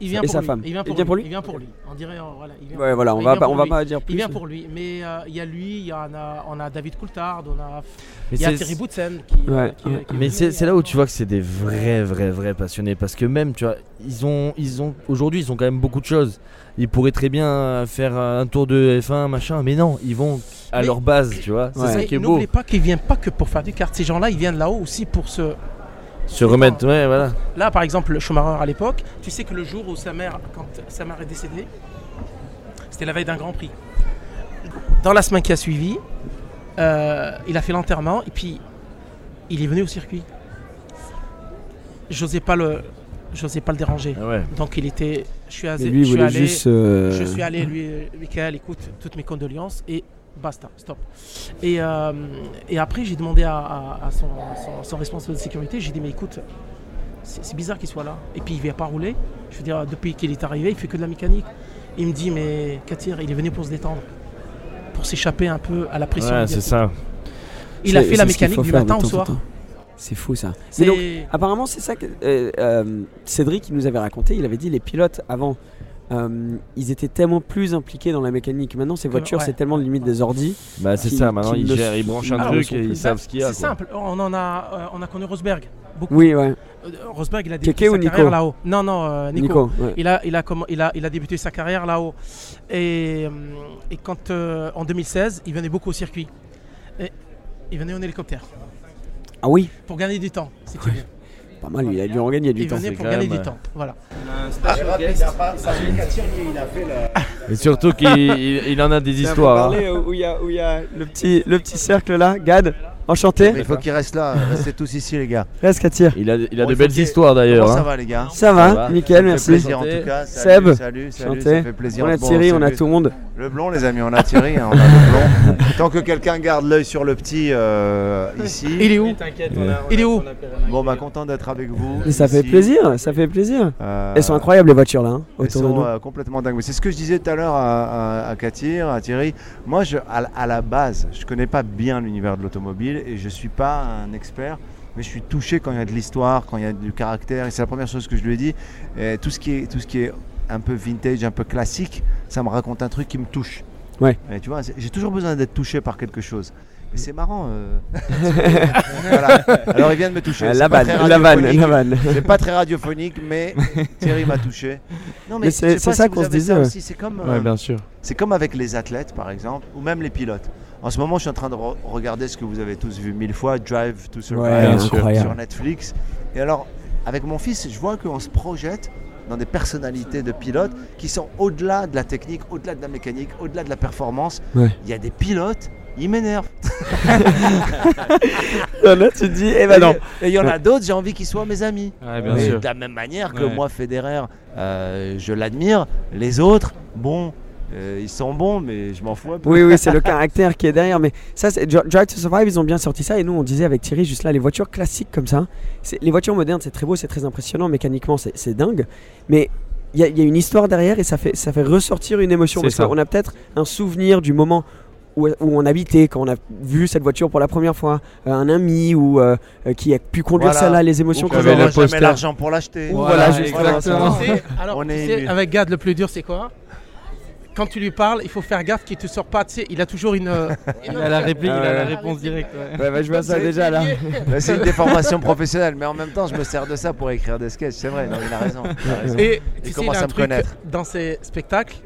Il vient Et pour sa lui. femme. Il vient Il pour, vient lui. pour lui Il vient pour lui. On dirait, euh, voilà. Il vient Ouais, voilà, on il va vient pas, pour on va lui. pas dire plus. Il vient pour lui. Mais euh, il y a lui, il y en a, on a David Coulthard, on a, il y a Thierry Boutsen qui, euh, Ouais, qui- ouais. qui est Mais c'est là où tu vois que c'est des vrais, vrais, vrais passionnés. Parce que même, tu vois, ils ont, ils ont, aujourd'hui, ils ont quand même beaucoup de choses. Ils pourraient très bien faire un tour de F1, machin, mais non, ils vont à Mais- leur base, tu vois. C'est Ouais. ça qui est beau. N'oubliez pas qu'ils viennent pas que pour faire du kart. Ces gens-là, ils viennent là-haut aussi pour se. Se remettre, ouais, voilà. Là, par exemple, Schumacher à l'époque, tu sais que le jour où sa mère, quand sa mère est décédée, c'était la veille d'un Grand Prix. Dans la semaine qui a suivi, euh, il a fait l'enterrement et puis il est venu au circuit. J'osais pas le, j'osais pas le déranger. Ah ouais. Donc il était, je suis, lui, il je suis voulait allé, juste. euh, je suis allé lui, Michael, écoute, toutes mes condoléances et basta, stop. Et, euh, et après, j'ai demandé à, à- à son, son- son responsable de sécurité, j'ai dit, mais écoute, c'est bizarre qu'il soit là. Et puis il ne vient pas rouler. Je veux dire, depuis qu'il est arrivé, il fait que de la mécanique. Il me dit, mais Katir, il est venu pour se détendre, pour s'échapper un peu à la pression. Ouais, c'est ça. Il a fait la mécanique du matin au soir. C'est fou ça. Mais donc, apparemment, c'est ça que euh, euh, Cédric il nous avait raconté. Il avait dit les pilotes avant, euh, ils étaient tellement plus impliqués dans la mécanique. Maintenant, ces voitures, ouais. c'est tellement limite des ordis. Bah, c'est ça. Maintenant, ils gèrent, ils branchent un Ah, truc et ils savent ce qu'il y a. c'est simple. On en a, euh, on a connu Rosberg. Beaucoup. Oui, ouais. Euh, Rosberg, il a débuté sa carrière là-haut. Non, non, euh, Nico. Nico. ouais. Il a, il, a comment- il, a, il a débuté sa carrière là-haut. Et, et quand, euh, en 2016, il venait beaucoup au circuit. Et il venait en hélicoptère Ah oui, pour gagner du temps. si tu veux. Pas mal. Il a dû en gagner du Il temps. venait pour gagner même, du temps. Voilà. Et surtout qu'il il- il en a des histoires. hein. où il y a, où il y a le petit, le petit cercle là. Gad, enchanté. Mais il faut qu'il reste là. Restez tous ici, les gars. Reste Katir. Il a, il a Bon, de belles histoires d'ailleurs. Comment ça hein. va, les gars Ça va, Ça va. nickel, merci. fait plaisir en tout cas. Seb. Salut, salut, salut, Enchanté. ça fait plaisir. On a Bon, Thierry, on a salut. tout le monde. Le blond, les amis, on a Thierry, hein, on a le blond. Tant que quelqu'un garde l'œil sur le petit euh, ici. Il est où Il est où Bon, bah content d'être avec vous. Et ça fait plaisir, ça fait plaisir. Euh, Elles sont incroyables les voitures là, hein, Elles autour de sont nous. euh, complètement dingues. C'est ce que je disais tout à l'heure à, à, à Katir, à Thierry. Moi, je, à, à la base, je connais pas bien l'univers de l'automobile et je suis pas un expert. Mais je suis touché quand il y a de l'histoire, quand il y a du caractère. Et c'est la première chose que je lui ai dit. Et tout ce qui est, tout ce qui est un peu vintage, un peu classique, ça me raconte un truc qui me touche. Ouais. Et tu vois, j'ai toujours besoin d'être touché par quelque chose. Et c'est marrant. euh. Voilà. Alors il vient de me toucher. C'est la pas vanne, très la vanne, radiophonique. la vanne. C'est pas très radiophonique, mais Thierry m'a touché. Non, Mais c'est- ça si qu'on se disait, ouais. aussi. C'est comme, euh, Ouais, bien sûr. c'est comme avec les athlètes, par exemple, ou même les pilotes. En ce moment, je suis en train de re- regarder ce que vous avez tous vu mille fois, Drive to Survive Ouais, incroyable. sur Netflix. Et alors, avec mon fils, je vois qu'on se projette dans des personnalités de pilotes qui sont au-delà de la technique, au-delà de la mécanique, au-delà de la performance. Ouais. Il y a des pilotes, ils m'énervent. Là, tu te dis, eh ben non. Et il y en a d'autres, j'ai envie qu'ils soient mes amis. Ouais, bien Mais sûr. de la même manière que Ouais. moi, Federer, euh, je l'admire. Les autres, bon, euh, ils sont bons, mais je m'en fous un peu. Oui, oui, c'est le caractère qui est derrière. Mais ça, Drive to Survive, ils ont bien sorti ça. Et nous, on disait avec Thierry, juste là, les voitures classiques comme ça. Les voitures modernes, c'est très beau, c'est très impressionnant. Mécaniquement, c'est c'est dingue. Mais il y, a- il y a une histoire derrière et ça fait, ça fait ressortir une émotion. Parce ça. qu'on a peut-être un souvenir du moment où, où on habitait, quand on a vu cette voiture pour la première fois. euh, un ami ou euh, qui a pu conduire Voilà. celle-là, les émotions qu'on avait l'argent pour l'acheter. Ou voilà, Voilà, exactement. Sais, alors, On est avec Gad, le plus dur, c'est quoi? Quand tu lui parles, il faut faire gaffe qu'il te sort pas. Tu sais, il a toujours une. euh, Il a la réplique, il a la Ouais. réponse directe. ouais. Ouais, bah, je vois ça déjà là. Bah, c'est une déformation professionnelle, mais en même temps, je me sers de ça pour écrire des sketchs. C'est vrai, non, il a raison. il a raison. Et Il tu sais, il commence a à me truc connaître. dans ses spectacles.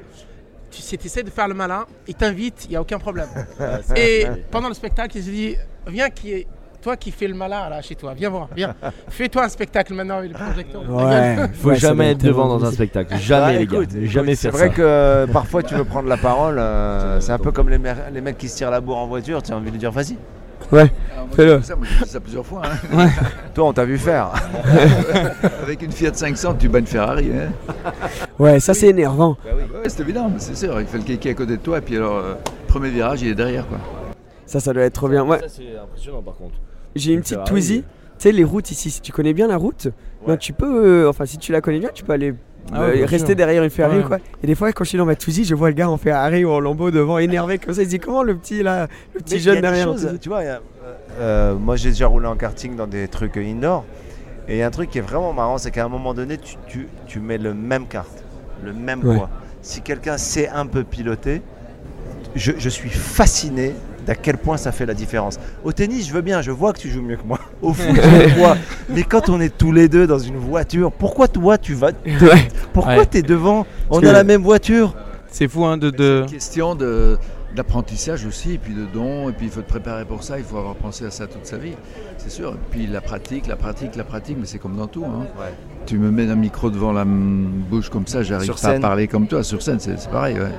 Tu sais, tu essaies de faire le malin, il t'invite, il n'y a aucun problème. Et pendant le spectacle, il se dit Viens, qui est, toi qui fais le malin là chez toi, viens voir, viens. Fais-toi un spectacle maintenant avec le projecteur. Ouais. Faut Ouais, jamais être devant dans un spectacle. Jamais, Ah, les écoute, gars. écoute, Jamais C'est faire vrai ça. que euh, parfois tu veux prendre la parole. euh, c'est un peu comme les, les mecs qui se tirent la bourre en voiture. Tu as envie de dire vas-y. Ouais. Fais-le. ça, moi, j'ai fait ça plusieurs fois. hein. Toi, on t'a vu faire. Avec une Fiat 500, tu bats une Ferrari. Hein. Ouais, ça c'est énervant. Ouais, c'est évident, mais c'est sûr. Il fait le kéké à côté de toi, et puis alors, euh, premier virage, il est derrière. quoi. Ça, ça doit être trop bien. Ouais. Ça, c'est impressionnant par contre. J'ai une petite. Twizy. Tu sais, les routes ici, si tu connais bien la route, ben, tu peux. euh, enfin, si tu la connais bien, tu peux aller. Ah euh, ouais, rester sûr. derrière une Ferrari Ouais. ou quoi. Et des fois, quand je suis dans ma Twizy, je vois le gars en Ferrari ou en Lambeau devant, énervé comme ça. Il se dit comment le petit là, le petit Mais il y jeune a des derrière. en choses, Twizy? tu vois, il y a, euh, moi j'ai déjà roulé en karting dans des trucs indoor. Et il y a un truc qui est vraiment marrant, c'est qu'à un moment donné, tu, tu- tu mets le même kart, le même Ouais. poids. Si quelqu'un sait un peu piloter, je, je suis fasciné d'à quel point ça fait la différence. Au tennis, je veux bien, je vois que tu joues mieux que moi. Au foot, je le vois. Mais quand on est tous les deux dans une voiture, pourquoi toi tu vas. Pourquoi Ouais. tu es devant On a la même voiture. C'est fou hein, de. C'est de... une question de- d'apprentissage aussi, et puis de dons, et puis il faut te préparer pour ça, il faut avoir pensé à ça toute sa vie, c'est sûr. Et puis la pratique, la pratique, la pratique, mais c'est comme dans tout. hein. Tu me mets un micro devant la bouche comme ça, j'arrive pas à parler comme toi. Sur scène, c'est pareil. ouais.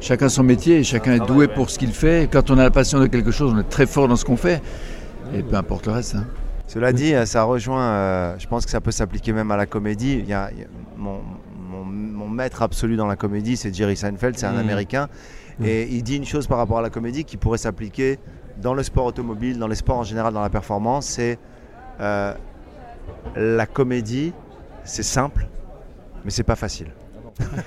Chacun son métier, et chacun est doué pour ce qu'il fait. Quand on a la passion de quelque chose, on est très fort dans ce qu'on fait, et peu importe le reste. hein. Cela dit, euh, ça rejoint, euh, je pense que ça peut s'appliquer même à la comédie. Il y a, il y a- mon, mon- mon maître absolu dans la comédie, c'est Jerry Seinfeld, c'est un Mhm. Américain. Et il dit une chose par rapport à la comédie qui pourrait s'appliquer dans le sport automobile, dans les sports en général, dans la performance, c'est euh, la comédie, c'est simple, mais c'est pas facile.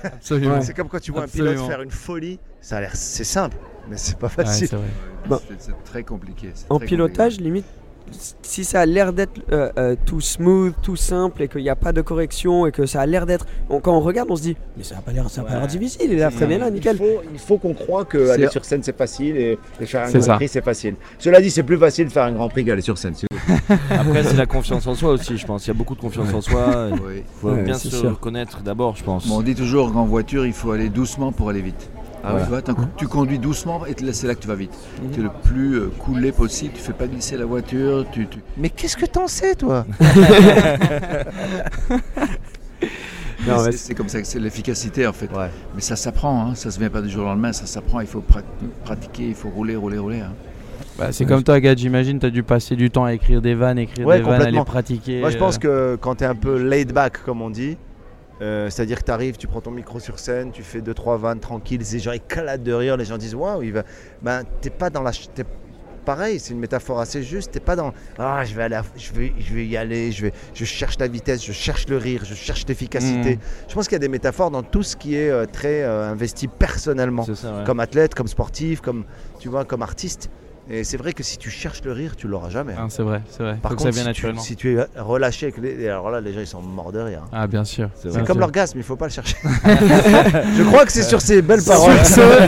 Absolument. C'est comme quand tu vois un pilote faire une folie, ça a l'air, c'est simple, mais c'est pas Ouais, facile. c'est vrai. Bon. C'est- C'est très compliqué. c'est En très pilotage, limite, si ça a l'air d'être euh, euh, tout smooth, tout simple et qu'il n'y a pas de correction et que ça a l'air d'être. on- quand on regarde, on se dit, mais ça n'a pas l'air ça a pas l'air difficile. Il a freiné là, nickel. Il faut, il faut qu'on croit qu'aller sur scène c'est facile et, et faire un Grand ça. Prix c'est facile. Cela dit, c'est plus facile de faire un Grand Prix qu'aller sur scène. Après, c'est la confiance en soi aussi, je pense. Il y a beaucoup de confiance en soi. Il faut Ouais, bien se sûr. connaître d'abord, je pense. Bon, on dit toujours qu'en voiture, il faut aller doucement pour aller vite. Ah ouais. Tu vois, conduis doucement et c'est là que tu vas vite. Tu es le plus euh, coolé possible, tu fais pas glisser la voiture, tu, tu- Mais qu'est-ce que t'en sais, toi? Non, c'est- mais c'est comme ça que c'est l'efficacité en fait. Ouais. Mais ça s'apprend, hein, ça se vient pas du jour au lendemain, ça s'apprend, il faut pra- pratiquer, il faut rouler, rouler, rouler. hein. Bah, c'est comme toi, Gad, j'imagine, tu as dû passer du temps à écrire des vannes, écrire Ouais, des vannes, à les complètement. pratiquer. Moi, je pense euh, que quand tu es un peu laid back, comme on dit, euh, c'est-à-dire que tu arrives, tu prends ton micro sur scène, tu fais 2-3 vannes tranquilles, les gens éclatent de rire, les gens disent waouh, il va. Ben, t'es pas dans la. Pareil, c'est une métaphore assez juste. T'es pas dans ah je vais aller, à- je vais, je vais y aller, je vais, je cherche la vitesse, je cherche le rire, je cherche l'efficacité. Mhm. Je pense qu'il y a des métaphores dans tout ce qui est euh, très euh, investi personnellement, C'est ça, ouais. comme athlète, comme sportif, comme tu vois, comme artiste. Et c'est vrai que si tu cherches le rire, tu l'auras jamais. Ah, c'est vrai, c'est vrai. Par Faut que contre, ça si, tu, naturellement. si tu es relâché avec les. Alors là, les gens ils sont morts de rire. Ah, bien sûr. C'est comme l'orgasme, il faut pas le chercher. je crois que c'est sur ces belles paroles.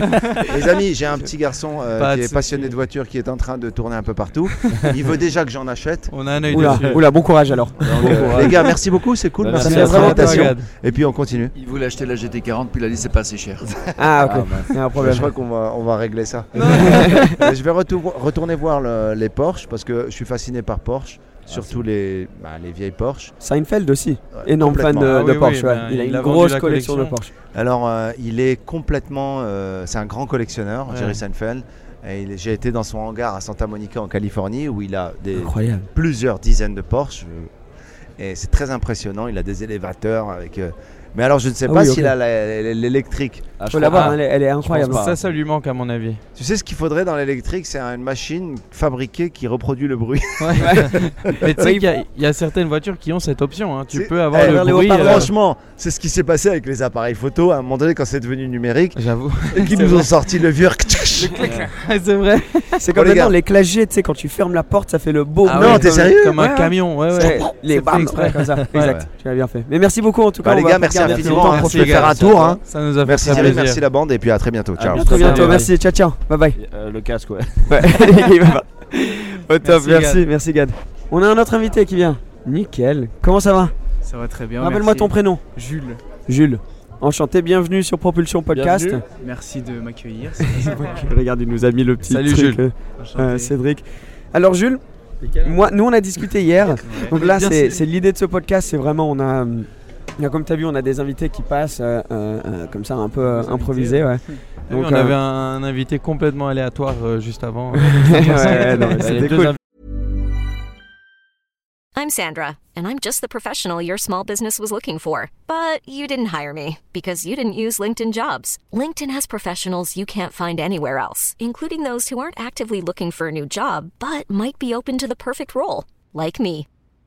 les amis, j'ai un petit garçon euh, qui est passionné de voitures, qui est en train de tourner un peu partout. Il veut déjà que j'en achète. On a un œil Oula, dessus. oula, bon courage alors. Donc, euh, les gars, merci beaucoup, c'est cool. Bah, merci de merci la présentation. Et puis on continue. Il voulait acheter la GT40, puis il a dit c'est pas assez cher. Ah, ok. Ah. Il y a un Je problème. crois qu'on va, on va régler ça. Je vais retour- retourner voir le- les Porsche parce que je suis fasciné par Porsche, surtout les, bah, les vieilles Porsche. Seinfeld aussi. Ouais, Énorme fan de. Ah de Porsche. oui, ouais. ben, il a il une a grosse collection de. Porsche. Alors, euh, il est complètement. euh, c'est un grand collectionneur, Ouais. Jerry Seinfeld. Et il- J'ai été dans son hangar à Santa Monica en Californie où il a des, Incroyable. plusieurs dizaines de Porsche. euh, Et c'est très impressionnant. Il a des élévateurs avec euh, Mais alors, je ne sais Ah pas oui, s'il ok. a l'électrique. Ah, Faut l'avoir, elle, est- elle est incroyable. Ça, ça lui manque à mon avis. Tu sais ce qu'il faudrait dans l'électrique C'est une machine fabriquée qui reproduit le bruit. Mais tu sais qu'il y, a- il y a certaines voitures qui ont cette option. hein. Tu peux avoir Eh, le les bruit. euh, Franchement, c'est ce qui s'est passé avec les appareils photo à un moment donné quand c'est devenu numérique J'avoue. et qu'ils nous ont sorti le vieux. c'est vrai. C'est comme les maintenant les clashs G, tu sais, quand tu fermes la porte, ça fait le beau. Ah non, ouais, t'es comme- sérieux Comme Ouais, un ouais. camion. Ouais, ouais. les C'est bam, ouais, comme ça. Ouais. Exact. Tu l'as bien fait. Mais merci beaucoup en tout cas. Bah, les on va gars, merci infiniment, on faire un tour. Hein. Ça nous a fait Merci Thierry, merci la bande et puis à très bientôt. Ciao. À très bientôt. Merci. Ciao, ciao. Bye bye. Euh, le casque, ouais. Ouais. Il va pas. Au top, Merci, merci, merci Gad. On a un autre invité qui vient. Nickel. Comment ça va? Ça va très bien. Rappelle-moi ton prénom. Jules. Jules. Enchanté, bienvenue sur Propulsion Podcast. Bienvenue. Merci de m'accueillir. Regarde, il nous a mis le petit Salut, truc, Jules. euh, euh, Cédric. Alors Jules, moi, nous on a discuté hier. Ouais. Donc là, c'est l'idée de ce podcast, c'est vraiment, on a, hum, comme tu as vu, on a des invités qui passent euh, euh, euh, comme ça, un peu euh, improvisés. Ouais. Oui, Donc, on euh, avait un invité complètement aléatoire euh, juste avant. Ouais, non, mais Les C'était deux cool. I'm Sandra, and I'm just the professional your small business was looking for. But you didn't hire me because you didn't use LinkedIn jobs. LinkedIn has professionals you can't find anywhere else, including those who aren't actively looking for a new job but might be open to the perfect role, like me.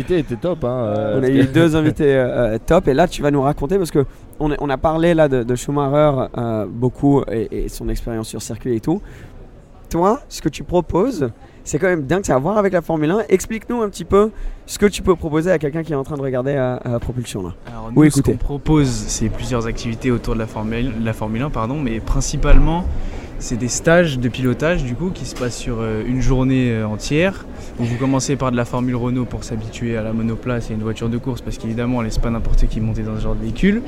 L'invité était top. Hein, euh, On a eu deux invités euh, euh, top et là tu vas nous raconter parce que on, est- on a parlé là de, de Schumacher euh, beaucoup et, et son expérience sur circuit et tout. Toi, ce que tu proposes, c'est quand même dingue, ça a à voir avec la Formule 1. Explique-nous un petit peu ce que tu peux proposer à quelqu'un qui est en train de regarder à, à Propulsion là. Alors Oui, nous, ce écoutez. qu'on propose, c'est plusieurs activités autour de la Formule, la Formule 1, pardon, mais principalement, c'est des stages de pilotage du coup qui se passent sur euh, une journée euh, entière. Où vous commencez par de la Formule Renault pour s'habituer à la monoplace et une voiture de course parce qu'évidemment on laisse pas n'importe qui monter dans ce genre de véhicule.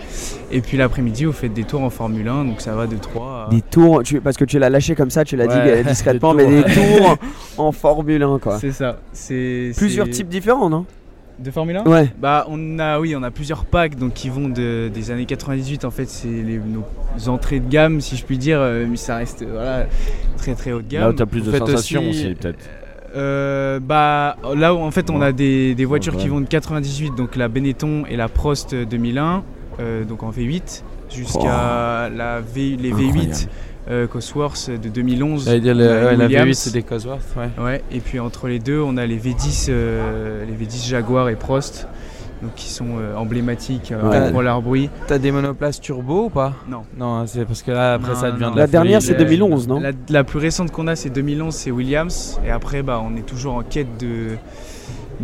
Et puis l'après-midi vous faites des tours en Formule 1 donc ça va de 3 à... Des tours, tu- parce que tu l'as lâché comme ça, tu l'as Ouais, dit discrètement, des mais des tours en Formule 1 quoi. C'est ça. C'est Plusieurs types différents, non? De Formule 1 Ouais. Bah on a oui on a plusieurs packs donc qui vont de, des années 98 en fait c'est les, nos entrées de gamme si je puis dire euh, mais ça reste euh, voilà très très haut de gamme. Là où t'as plus de faites sensations aussi, aussi, peut-être. euh, bah là où en fait on a des, des voitures Ouais. qui vont de 98 donc la Benetton et la Prost 2001 euh, donc en V8 jusqu'à la V, les Incroyable. V8 euh, Cosworth de 2011. J'allais dire, le- On a ouais, la Williams. V8, c'est des Cosworth, ouais. Ouais, et puis entre les deux, on a les V10, euh, les V10 Jaguar et Prost, donc qui sont euh, emblématiques euh, Ouais. pour leur bruit. T'as des monoplaces turbo ou pas? Non. Non, hein, c'est parce que là, après, Non, ça devient non. de la, La dernière, c'est 2011, non? La, la plus récente qu'on a, c'est 2011, c'est Williams, et après, bah, on est toujours en quête de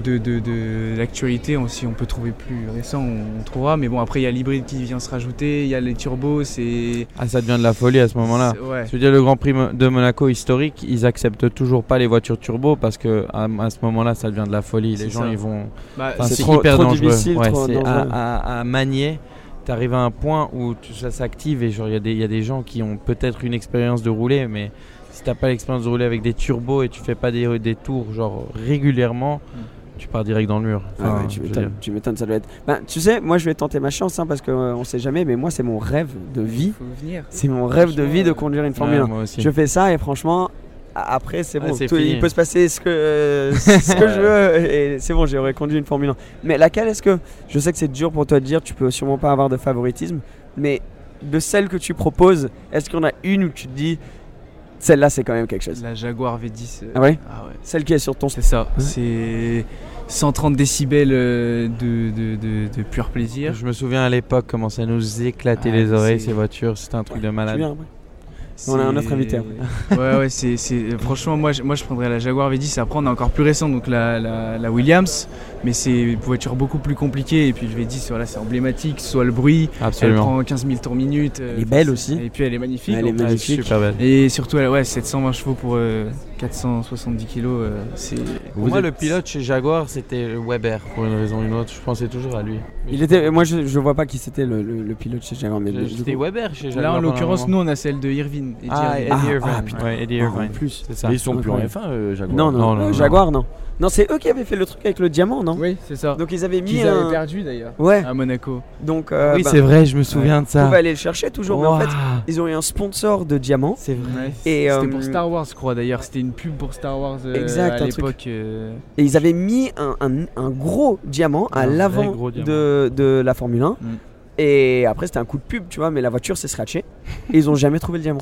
de, de, de l'actualité, si on peut trouver plus récent, on, on trouvera. Mais bon, après, il y a l'hybride qui vient se rajouter, il y a les turbos, c'est. Ah, ça devient de la folie à ce moment-là. Ouais. Je veux dire, le Grand Prix de Monaco historique, ils acceptent toujours pas les voitures turbo parce que à, à ce moment-là, ça devient de la folie. Les gens, ça. ils vont. Bah, Enfin, c'est hyper trop dangereux. difficile, Ouais, trop à, dangereux. à- à manier. Tu arrives à un point où tu- ça s'active et genre il y, a des- il y a des gens qui ont peut-être une expérience de rouler, mais si t'as pas l'expérience de rouler avec des turbos et tu fais pas des, des tours genre régulièrement, tu pars direct dans le mur. Ah ouais, tu m'étonnes, tu m'étonnes, ça doit être. Ben, tu sais, moi je vais tenter ma chance hein, parce qu'on sait jamais, mais moi c'est mon rêve de vie. Faut venir. C'est mon rêve de vie de conduire une Formule Ouais, 1. moi aussi. Je fais ça et franchement, après c'est Ah, bon. c'est Tout- il peut se passer ce que, euh, ce que je veux et c'est bon, j'aurais conduit une Formule 1. Mais laquelle est-ce que. Je sais que c'est dur pour toi de dire, tu peux sûrement pas avoir de favoritisme, mais de celles que tu proposes, est-ce qu'il y en a une où tu te dis, celle-là c'est quand même quelque chose La Jaguar V10. euh, Ah ouais Ah ouais. Celle qui est sur ton. C'est ça. C'est 130 décibels euh, de, de, de, de pur plaisir. Je me souviens à l'époque comment ça nous éclatait Ah, les oreilles ces voitures, c'était un truc de Tu malade. On a un autre invité après. ouais, ouais, c'est, c'est- franchement, moi je, moi je prendrais la Jaguar V10. Après, on est encore plus récent, donc la, la, la Williams. Mais c'est une voiture beaucoup plus compliquée. Et puis, je vais dire, voilà, c'est emblématique, soit le bruit. Absolument. Elle prend 15 000 tours minute. euh, Elle est belle aussi. Et puis, elle est magnifique. Elle est magnifique. super belle. Et surtout, elle, ouais, 720 chevaux pour euh, 470 kilos. euh, c'est. Pour moi, le pilote chez Jaguar, c'était Weber, pour une raison ou une autre. Je pensais toujours à lui. Il était, moi je, je vois pas qui c'était le, le- le pilote chez Jaguar. Mais C'était coup- Weber chez Jaguar. Là, en l'occurrence, nous, on a celle de Irvine. Eddie Ah, Irvine. Eddie Ah, Irvine. ah. Ouais, Eddie Ah, Irvine. en plus. C'est ça. Mais ils sont plus en Incroyable. F1, euh, Jaguar. Non, non, Non, non, non. Jaguar, non. Non, c'est eux qui avaient fait le truc avec le diamant, non Oui, c'est ça. Donc ils avaient mis Qu'ils un. avaient perdu d'ailleurs. Ouais. À Monaco. Donc euh, Oui, ben, c'est vrai, je me souviens de ça. pouvez aller le chercher toujours, mais en fait, ils ont eu un sponsor de diamant. C'est vrai. Et, C'était euh, pour Star Wars, je crois d'ailleurs. C'était une pub pour Star Wars euh, Exact, à l'époque. euh, Et ils avaient mis un, un- un gros diamant à l'avant de la Formule 1. Mm. Et après, c'était un coup de pub, tu vois, mais la voiture s'est scratchée. et ils ont jamais trouvé le diamant.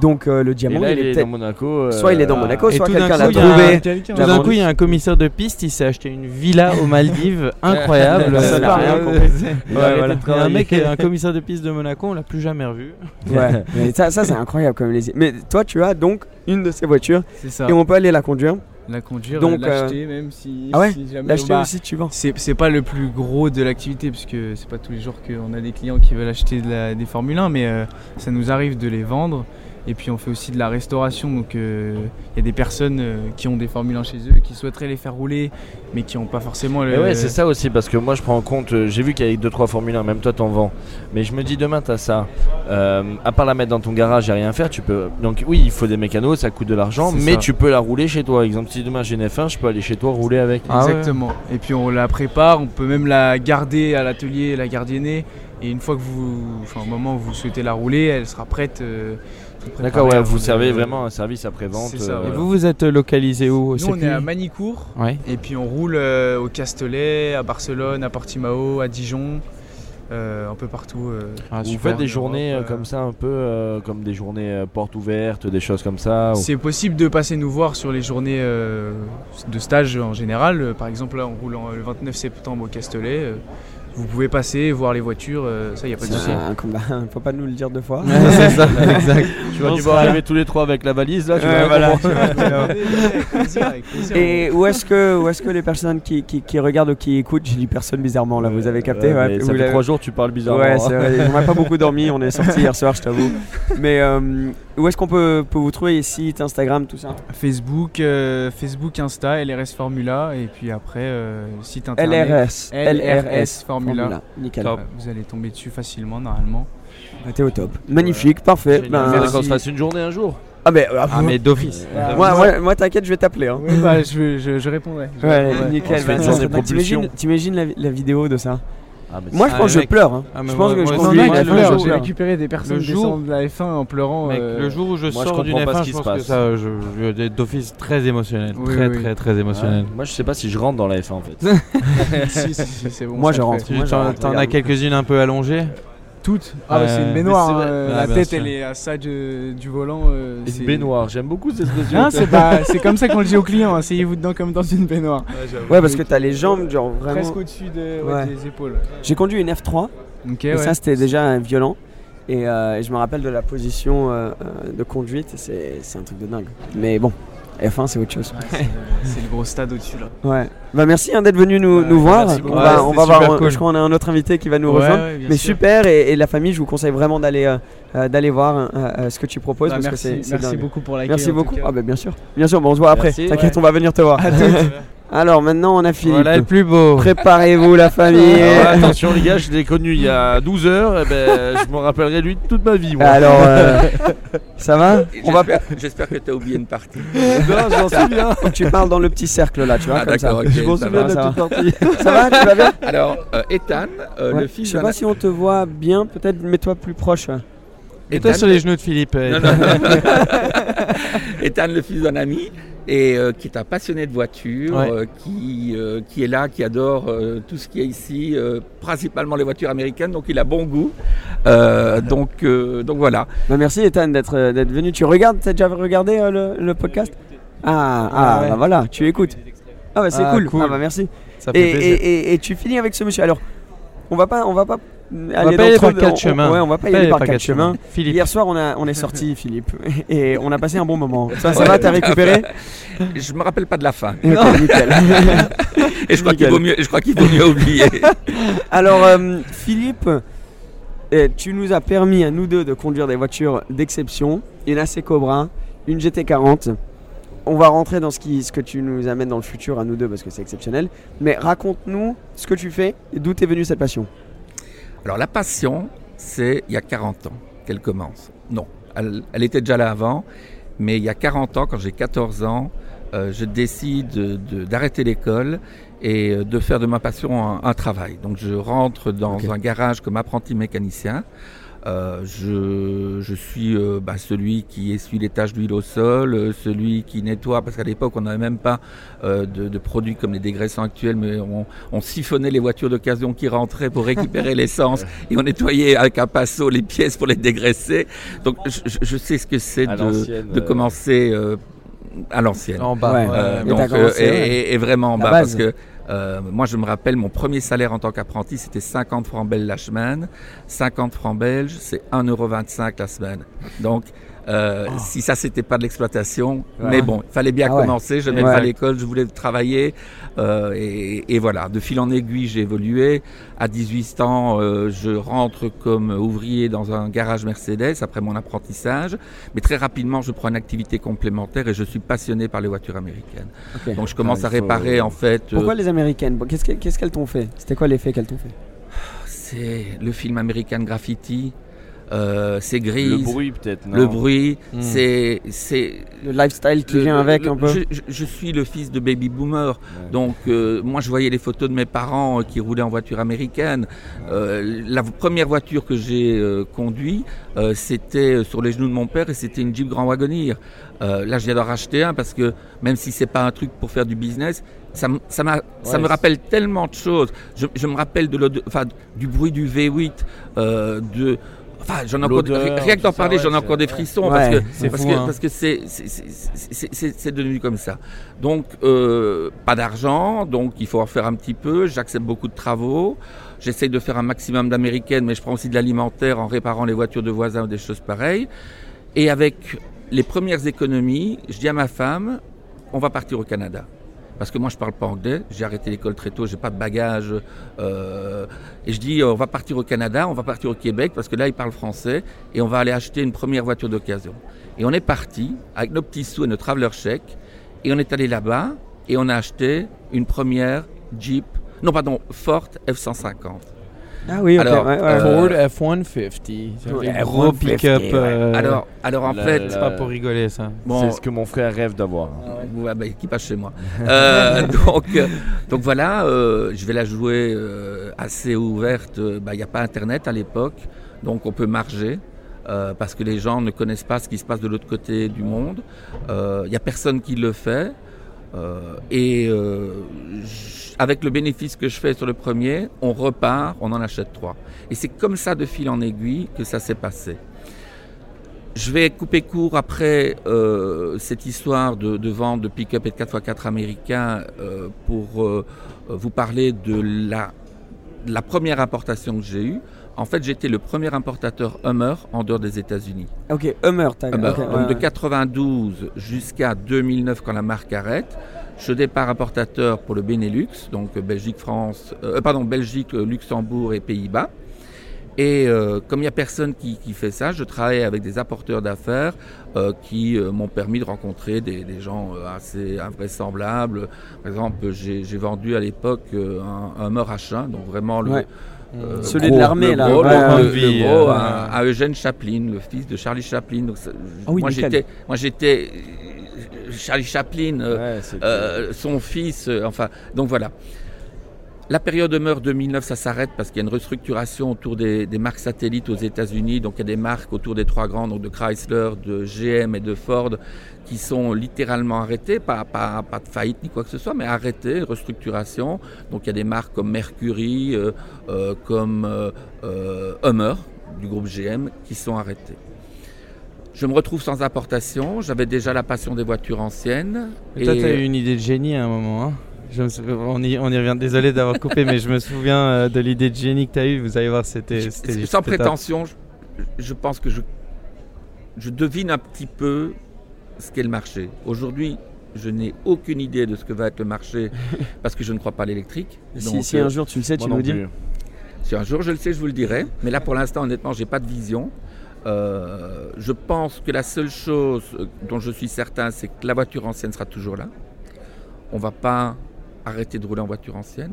Donc euh, le Et diamant, là, il il est dans Monaco. euh, Soit il est dans Monaco, Et soit quelqu'un l'a un- trouvé. Tout d'un coup, il y a un commissaire de piste, il s'est acheté une villa aux Maldives, incroyable. N'a rien compris. a un mec, un commissaire de piste de Monaco, on l'a plus jamais revu. Ouais, mais ça, ça c'est incroyable comme les. Mais toi, tu as donc une de ces voitures C'est ça. et on peut aller la conduire. La conduire, Donc, l'acheter même si. Ah ouais si jamais- L'acheter bah, aussi, tu vends. C'est c'est pas le plus gros de l'activité puisque c'est pas tous les jours qu'on a des clients qui veulent acheter de la- des Formule 1, mais euh, ça nous arrive de les vendre. Et puis on fait aussi de la restauration, donc euh, il y a des personnes euh, qui ont des Formule 1 chez eux, qui souhaiteraient les faire rouler, mais qui n'ont pas forcément le. Mais ouais, c'est ça aussi, parce que moi je prends en compte, euh, j'ai vu qu'il y avait 2-3 Formule 1, même toi t'en vends. Mais je me dis demain t'as ça, euh, à part la mettre dans ton garage et rien faire, tu peux. Donc oui, il faut des mécanos, ça coûte de l'argent, mais ça. tu peux la rouler chez toi. Exemple, si demain j'ai une F1, je peux aller chez toi rouler avec. Ah ouais. Exactement. Et puis on la prépare, on peut même la garder à l'atelier, la gardienner. Et une fois que vous, enfin au moment où vous souhaitez la rouler, elle sera prête. euh, D'accord, ouais, vous servez vraiment un service après-vente. Ça, euh, Et vous, vous êtes localisé où Nous C'est on est à Manicourt. Ouais. Et puis on roule euh, au Castellet, à Barcelone, à Portimao, à Dijon, euh, un peu partout. euh. Ah, Vous faites des journées Europe, comme ça, un peu euh, comme des journées euh, portes ouvertes, des choses comme ça. ou- C'est possible de passer nous voir sur les journées euh, de stage en général. Par exemple, là, on roule en- le 29 septembre au Castellet. Vous pouvez passer, voir les voitures, euh, ça, il n'y a pas de souci. Un combat. Faut pas nous le dire deux fois. Ouais, c'est ça, exact. Tu vas devoir sera- arriver tous les trois avec la valise là. tu Ouais, vas voilà. Et où est-ce que, où est-ce que les personnes qui, qui, qui regardent ou qui écoutent, j'ai dit personne bizarrement là, vous avez capté Ouais, ouais, mais vous ça fait trois jours que tu parles bizarrement. Ouais, hein. c'est vrai, on n'a pas beaucoup dormi, on est sorti hier soir, je t'avoue. Mais euh, où est-ce qu'on peut, peut vous trouver Site, Instagram, tout ça Facebook, euh, Facebook, Insta, LRS Formula, et puis après, euh, site internet. LRS. LRS Formula. Nickel. Vous allez tomber dessus facilement, normalement. Bah, T'es au top. Magnifique, parfait. Ben, qu'on se fasse une journée un jour. Ah, mais, ah, Ah, mais d'office. Moi, moi, moi, t'inquiète, je vais t'appeler. Hein. Oui, bah, je, je, je répondrai. Je Ouais, répondrai. nickel. Bah. T'imagines t'imagines la, la vidéo de ça? Ah, Moi, je Ah, pense que je pleure. hein. Ah, je pense moi- que je conduis jour- J'ai récupéré des personnes le jour- de la F1 en pleurant. Mec, euh, le jour où je moi, je sors d'une comprends pas F1, ce je qui se pense que passe. ça, je, je vais être d'office très émotionnel. Oui, très, oui. très, très émotionnel. Moi je sais pas si je rentre dans la F1 en fait. si, si, si, c'est bon. Moi, je rentre. T'en as quelques-unes un peu allongées Toutes. Ah, bah, c'est une Ouais. baignoire. C'est hein, euh, Ah, La bien tête, sûr. elle est à ça du volant. euh, Une c'est- baignoire, j'aime beaucoup cette expression. Hein, c'est pas- c'est comme ça qu'on le dit aux clients. Asseyez-vous dedans comme dans une baignoire. Ouais, parce que t'as les jambes, genre vraiment. Presque au-dessus de, ouais, Ouais. des épaules. J'ai conduit une F3 Ok, et ouais. ça c'était déjà violent. Et, euh, et je me rappelle de la position euh, euh, de conduite, c'est c'est un truc de dingue. Mais bon, F1, c'est autre chose. C'est le gros stade au-dessus là. Ouais. Bah merci hein, d'être venu nous, nous voir. On va, on voir. cool. Je crois qu'on a un autre invité qui va nous rejoindre. Mais sûr. super et, et la famille, je vous conseille vraiment d'aller euh, euh, d'aller voir euh, ce que tu proposes Bah, parce merci- que c'est- merci dingue. beaucoup pour l'accueil, Merci beaucoup. Ah bah bien sûr. Bien sûr. Bon, on se voit après. T'inquiète, on va venir te voir. À. Alors maintenant, on a Philippe. Voilà le plus beau. Préparez-vous la famille. Alors, attention les gars, je l'ai connu il y a 12 heures, et ben, je me rappellerai de lui toute ma vie. moi. Alors, euh, ça va On va. J'espère- J'espère que tu as oublié une partie. Non, j'en souviens. Tu parles dans le petit cercle là, tu vois, Ah, comme ça. d'accord, ok, Je m'en souviens va. de la va. partie. Ça va, tu vas bien Alors, euh, Ethan, euh, Ouais. le fils Je sais d'un- pas si on te voit bien, peut-être mets-toi plus proche. ouais. Mets-toi sur les genoux de Philippe. euh, Non, non, non. Ethan, le fils d'un ami, et euh, qui est un passionné de voitures, Ouais. euh, qui, euh, qui est là, qui adore euh, tout ce qui est ici, euh, principalement les voitures américaines, donc il a bon goût. Euh, donc, euh, donc voilà. Bah, merci Ethan d'être d'être venu. Tu regardes, t'as déjà regardé euh, le, le podcast? Ah, ah, Ah ouais. bah voilà, tu écoutes. Ah bah c'est Ah, cool. cool. Ah bah merci. Ça et, fait plaisir. et, et, et tu finis avec ce monsieur. Alors, on va pas, on va pas. Aller quatre chemins. Ouais, on va pas y aller par quatre chemins. Philippe. Hier soir, on a, on est sorti, Philippe, et on a passé un bon moment. Ça, ça va, t'as récupéré Je me rappelle pas de la fin. Et je crois qu'il vaut mieux, je crois qu'il vaut mieux oublier. Alors, euh, Philippe, euh, tu nous as permis à nous deux de conduire des voitures d'exception, une AC Cobra, une GT40. On va rentrer dans ce, qui, ce que tu nous amènes dans le futur à nous deux parce que c'est exceptionnel. Mais raconte-nous ce que tu fais et d'où t'es venue cette passion. Alors la passion, c'est il y a 40 ans qu'elle commence. Non, elle, elle était déjà là avant, mais il y a 40 ans, quand j'ai 14 ans, euh, je décide de- de- d'arrêter l'école et euh, de faire de ma passion un, un travail. Donc je rentre dans un garage comme apprenti mécanicien. Euh, je, je suis euh, bah, celui qui essuie les taches d'huile au sol, euh, celui qui nettoie, parce qu'à l'époque on n'avait même pas euh, de, de produits comme les dégraissants actuels, mais on, on siphonnait les voitures d'occasion qui rentraient pour récupérer l'essence et on nettoyait avec un pinceau les pièces pour les dégraisser. Donc je, je- sais ce que c'est de, de commencer euh, à l'ancienne. En bas. Ouais. Euh, Et donc, euh, et, ouais. et- et vraiment en bas, base. parce que euh, moi je me rappelle mon premier salaire en tant qu'apprenti c'était 50 francs belges la semaine. 50 francs belges c'est 1,25€ la semaine. Donc euh, si ça c'était pas de l'exploitation. Ouais. mais bon, il fallait bien Ah ouais. commencer. Je n'aimais Ouais. pas l'école, je voulais travailler euh, et, et voilà. De fil en aiguille, j'ai évolué. À 18 ans, euh, je rentre comme ouvrier dans un garage Mercedes après mon apprentissage. Mais très rapidement, je prends une activité complémentaire et je suis passionné par les voitures américaines. Donc je commence Ah, à faut- réparer en fait. euh, Pourquoi les américaines qu'est-ce qu'elles t'ont fait? C'était quoi l'effet qu'elles t'ont fait? C'est le film American Graffiti. Euh, c'est gris. Le bruit peut-être. non Le bruit, Hmm. c'est c'est Le lifestyle qui le- vient le- avec le- un peu Je, je- je suis le fils de baby boomer, Ouais. donc euh, moi je voyais les photos de mes parents euh, qui roulaient en voiture américaine. Euh, la première voiture que j'ai euh, conduite, euh, c'était euh, sur les genoux de mon père et c'était une Jeep Grand Wagoneer. Euh, là, je viens d'en racheter un parce que même si c'est pas un truc pour faire du business, ça, ça, m'a- ça Ouais, me rappelle tellement de choses. Je, je me rappelle de enfin, du bruit du V8, euh, de Enfin, j'en encore rien que d'en parler, j'en ai encore des frissons Ouais, parce que c'est parce fou, que hein. parce que c'est devenu comme ça. Donc euh, pas d'argent, donc il faut en faire un petit peu. J'accepte beaucoup de travaux. J'essaye de faire un maximum d'américaines, mais je prends aussi de l'alimentaire en réparant les voitures de voisins ou des choses pareilles. Et avec les premières économies, je dis à ma femme, on va partir au Canada. Parce que moi, je parle pas anglais. J'ai arrêté l'école très tôt. J'ai pas de bagages. euh, et je dis, on va partir au Canada, on va partir au Québec parce que là, ils parlent français et on va aller acheter une première voiture d'occasion. Et on est parti avec nos petits sous et notre traveler chèque et on est allé là-bas et on a acheté une première Jeep, non pardon, Ford F150. Ah oui, ok. Alors, ouais, ouais, euh. Ford F-150. C'est Ouais, un gros F-150, pick-up. ouais. euh, Alors, alors en la- fait, c'est pas pour rigoler ça. bon, C'est ce que mon frère rêve d'avoir. Ouais, bah, qui passe chez moi. Euh, donc, donc voilà, euh, je vais la jouer euh, assez ouverte. Il n'y a pas Internet à l'époque, donc on peut marger. euh, parce que les gens ne connaissent pas ce qui se passe de l'autre côté du monde. Il n'y a personne qui le fait. Euh, et euh, avec le bénéfice que je fais sur le premier, on repart, on en achète trois. Et c'est comme ça, de fil en aiguille, que ça s'est passé. Je vais couper court après euh, cette histoire de, vente de pick-up et de 4x4 américains pour vous parler de la, de la première importation que j'ai eue. En fait, j'étais le premier importateur Hummer en dehors des États-Unis. Ok, Hummer, t'as Hummer. ok, Donc ouais, de ouais. 92 jusqu'à 2009 quand la marque arrête. Je départ importateur pour le Benelux, donc euh, Belgique, France, euh, pardon, Belgique, euh, Luxembourg et Pays-Bas. Et euh, comme il n'y a personne qui, qui fait ça, je travaille avec des apporteurs d'affaires euh, qui euh, m'ont permis de rencontrer des, des gens euh, assez invraisemblables. Par exemple, j'ai vendu à l'époque euh, un, un Hummer H1, donc vraiment le, Ouais. Euh, Celui gros- de l'armée, là. gros, Ouais, le- Vie, le gros, euh, à, à Eugène Chaplin, le fils de Charlie Chaplin. Donc, oui, moi, j'étais, moi, j'étais euh, Charlie Chaplin, Ouais, son fils. enfin, donc voilà. La période meurt 2009, ça s'arrête parce qu'il y a une restructuration autour des, des marques satellites aux États-Unis. Donc il y a des marques autour des trois grands, donc de Chrysler, de GM et de Ford, qui sont littéralement arrêtées, pas, pas, pas de faillite ni quoi que ce soit, mais arrêtées, restructuration. Donc il y a des marques comme Mercury, euh, euh, comme euh, Hummer du groupe GM qui sont arrêtées. Je me retrouve sans importation. J'avais déjà la passion des voitures anciennes. Et toi, Et- tu as eu une idée de génie à un moment. hein Je me sou- on, y, on y revient, désolé d'avoir coupé, mais je me souviens euh, de l'idée de génie que tu as eue. Vous allez voir, c'était. Sans prétention, je, je pense que je, je devine un petit peu ce qu'est le marché. Aujourd'hui, je n'ai aucune idée de ce que va être le marché parce que je ne crois pas à l'électrique. Si, euh, un jour tu le sais, tu Moi nous dis. si un jour je le sais, je vous le dirai. Mais là, pour l'instant, honnêtement, j'ai pas de vision. Euh, je pense que la seule chose dont je suis certain, c'est que la voiture ancienne sera toujours là. On va pas arrêter de rouler en voiture ancienne.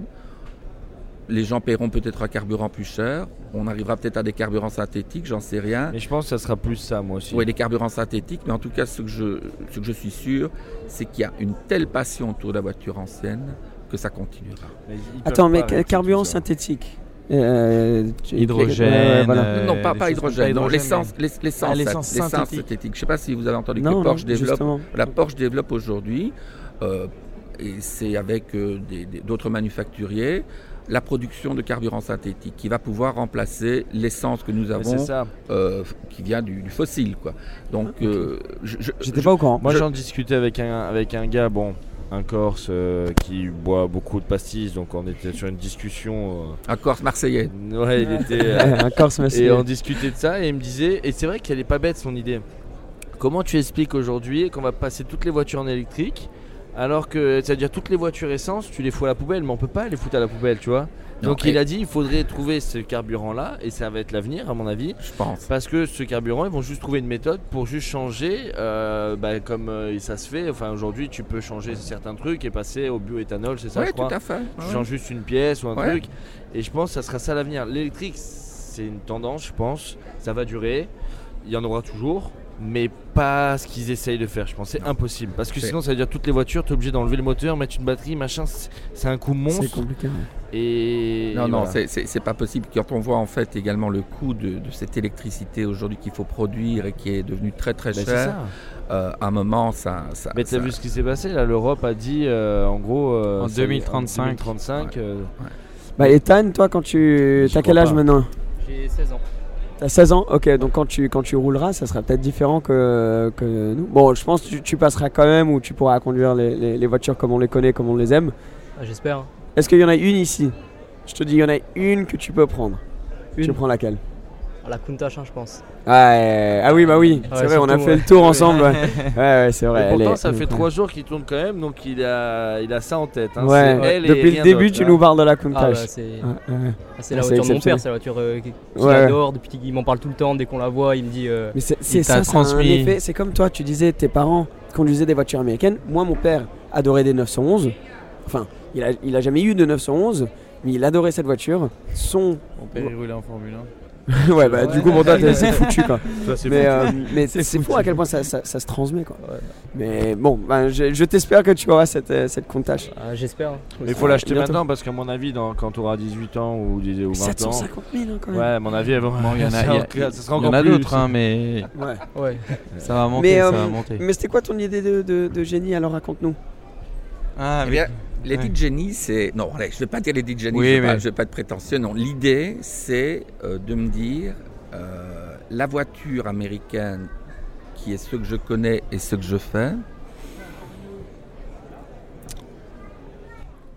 Les gens paieront peut-être un carburant plus cher. On arrivera peut-être à des carburants synthétiques, j'en sais rien. Mais je pense que ça sera plus ça, moi aussi. Oui, des carburants synthétiques, mais en tout cas, ce que je, ce que je suis sûr, c'est qu'il y a une telle passion autour de la voiture ancienne que ça continuera. Mais Attends, mais carburant synthétique. Euh, Hydrogène, voilà. euh, non, pas, hydrogène, non, l'essence, Ah, l'essence synthétique. synthétique. Je ne sais pas si vous avez entendu Non, que non, Porsche développe. justement. La Porsche développe aujourd'hui, euh, et c'est avec euh, d'autres manufacturiers, la production de carburant synthétique qui va pouvoir remplacer l'essence que nous avons, ça. euh, qui vient du, du fossile. Quoi. Donc, euh, je- je- J'étais je- pas au courant. Moi Je- j'en discutais avec un, avec un gars, bon, un Corse euh, qui boit beaucoup de pastilles, donc on était sur une discussion. un Corse marseillais. euh, ouais, il était. euh, un Corse et massif. on discutait de ça et il me disait, et c'est vrai qu'elle est pas bête son idée. Comment tu expliques aujourd'hui qu'on va passer toutes les voitures en électrique alors que, c'est-à-dire toutes les voitures essence, tu les fous à la poubelle, mais on peut pas les foutre à la poubelle, tu vois. Non, Donc il a dit, il faudrait trouver ce carburant-là, et ça va être l'avenir à mon avis. Je pense. Parce que ce carburant, ils vont juste trouver une méthode pour juste changer, euh, bah, comme euh, ça se fait. Enfin, aujourd'hui, tu peux changer certains trucs et passer au bioéthanol, c'est ça, Oui, je tout à fait. Tu Ouais. changes juste une pièce ou un Ouais. truc. Et je pense que ça sera ça l'avenir. L'électrique, c'est une tendance, je pense. Ça va durer. Il y en aura toujours. Mais pas ce qu'ils essayent de faire, je pense. C'est impossible. Parce que C'est- sinon, ça veut dire toutes les voitures, tu es obligé d'enlever le moteur, mettre une batterie, machin. c'est- C'est un coût C'est monstre. compliqué. ouais. Et. Non, et non, voilà. c'est- c'est c'est pas possible. Quand on voit en fait également le coût de, de cette électricité aujourd'hui qu'il faut produire et qui est devenu très très Ben, c'est cher, euh, à un moment, ça. ça Mais t'as ça- vu ce qui s'est passé là? L'Europe a dit euh, en gros. euh, En ça- 2035. en 2035, euh, Bah, Ethan, toi, quand tu. T'as quel âge pas. maintenant? J'ai 16 ans. T'as 16 ans Ok, donc quand tu, quand tu rouleras, ça sera peut-être différent que, que nous. Bon, je pense que tu, tu passeras quand même ou tu pourras conduire les, les- les voitures comme on les connaît, comme on les aime. Ah, J'espère. Est-ce qu'il y en a une ici? Je te dis, il y en a une que tu peux prendre. Tu prends laquelle? La Countach, hein, je pense. ah, ah oui, bah oui, c'est Ouais, vrai, on a fait ouais. le tour ensemble. Ouais, ouais, c'est vrai. Et elle pourtant, est- ça fait trois jours qu'il tourne quand même, donc il a, il a ça en tête. hein. Ouais, depuis le début, tu hein. nous parles de la Ah, Countach. bah, c'est Ouais, ouais. ah, c'est Ah, la c'est voiture de mon père, c'est la voiture euh, qu'il Ouais. adore. Depuis qu'il m'en parle tout le temps, dès qu'on la voit, il me dit. euh, Mais c'est ça, c'est un transmis. effet. C'est comme toi, tu disais, tes parents conduisaient des voitures américaines. Moi, mon père adorait des 911. Enfin, il a, il a jamais eu de 911, mais il adorait cette voiture. Son. Mon père, il roulait en Formule 1. ouais, bah du coup, toi, t'es- c'est foutu quoi. Ça, c'est mais euh, mais C'est fou à quel point ça, ça- ça se transmet quoi. Mais bon, ben, je, je t'espère que tu auras cette, euh, cette Countach. ah, J'espère. hein. Mais il faut l'acheter maintenant parce qu'à mon avis, dans- quand tu auras 18 ans ou, 10 ou 20 ans. 750 000 hein, quand même. Ouais, à mon avis, elle va- Bon, il y en a, ça il y a- a d'autres, hein, mais Ouais. Ouais. ça va monter, Mais, ça euh, va monter. mais c'était quoi ton idée de, de- de génie Alors raconte-nous. Ah, Eh bien, Lady Ouais. Jenny, c'est. Non, allez, je ne vais pas dire Lady Jenny, Oui, je ne vais, mais- pas- je vais pas être prétentieux. Non, l'idée, c'est euh, de me dire euh, la voiture américaine, qui est ce que je connais et ce que je fais,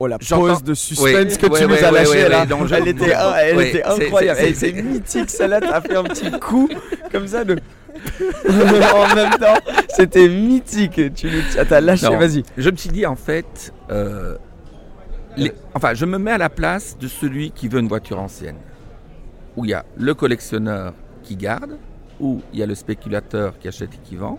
Oh la pause de suspense Oui, que tu nous as ouais, lâché ouais, là. elle était, incroyable. c'est- mythique celle-là. T'as fait un petit coup comme ça de. en même temps, c'était mythique. Tu t'as lâché. Non, Vas-y. Je me suis dit en fait, euh, les- enfin, je me mets à la place de celui qui veut une voiture ancienne, où il y a le collectionneur qui garde, où il y a le spéculateur qui achète et qui vend,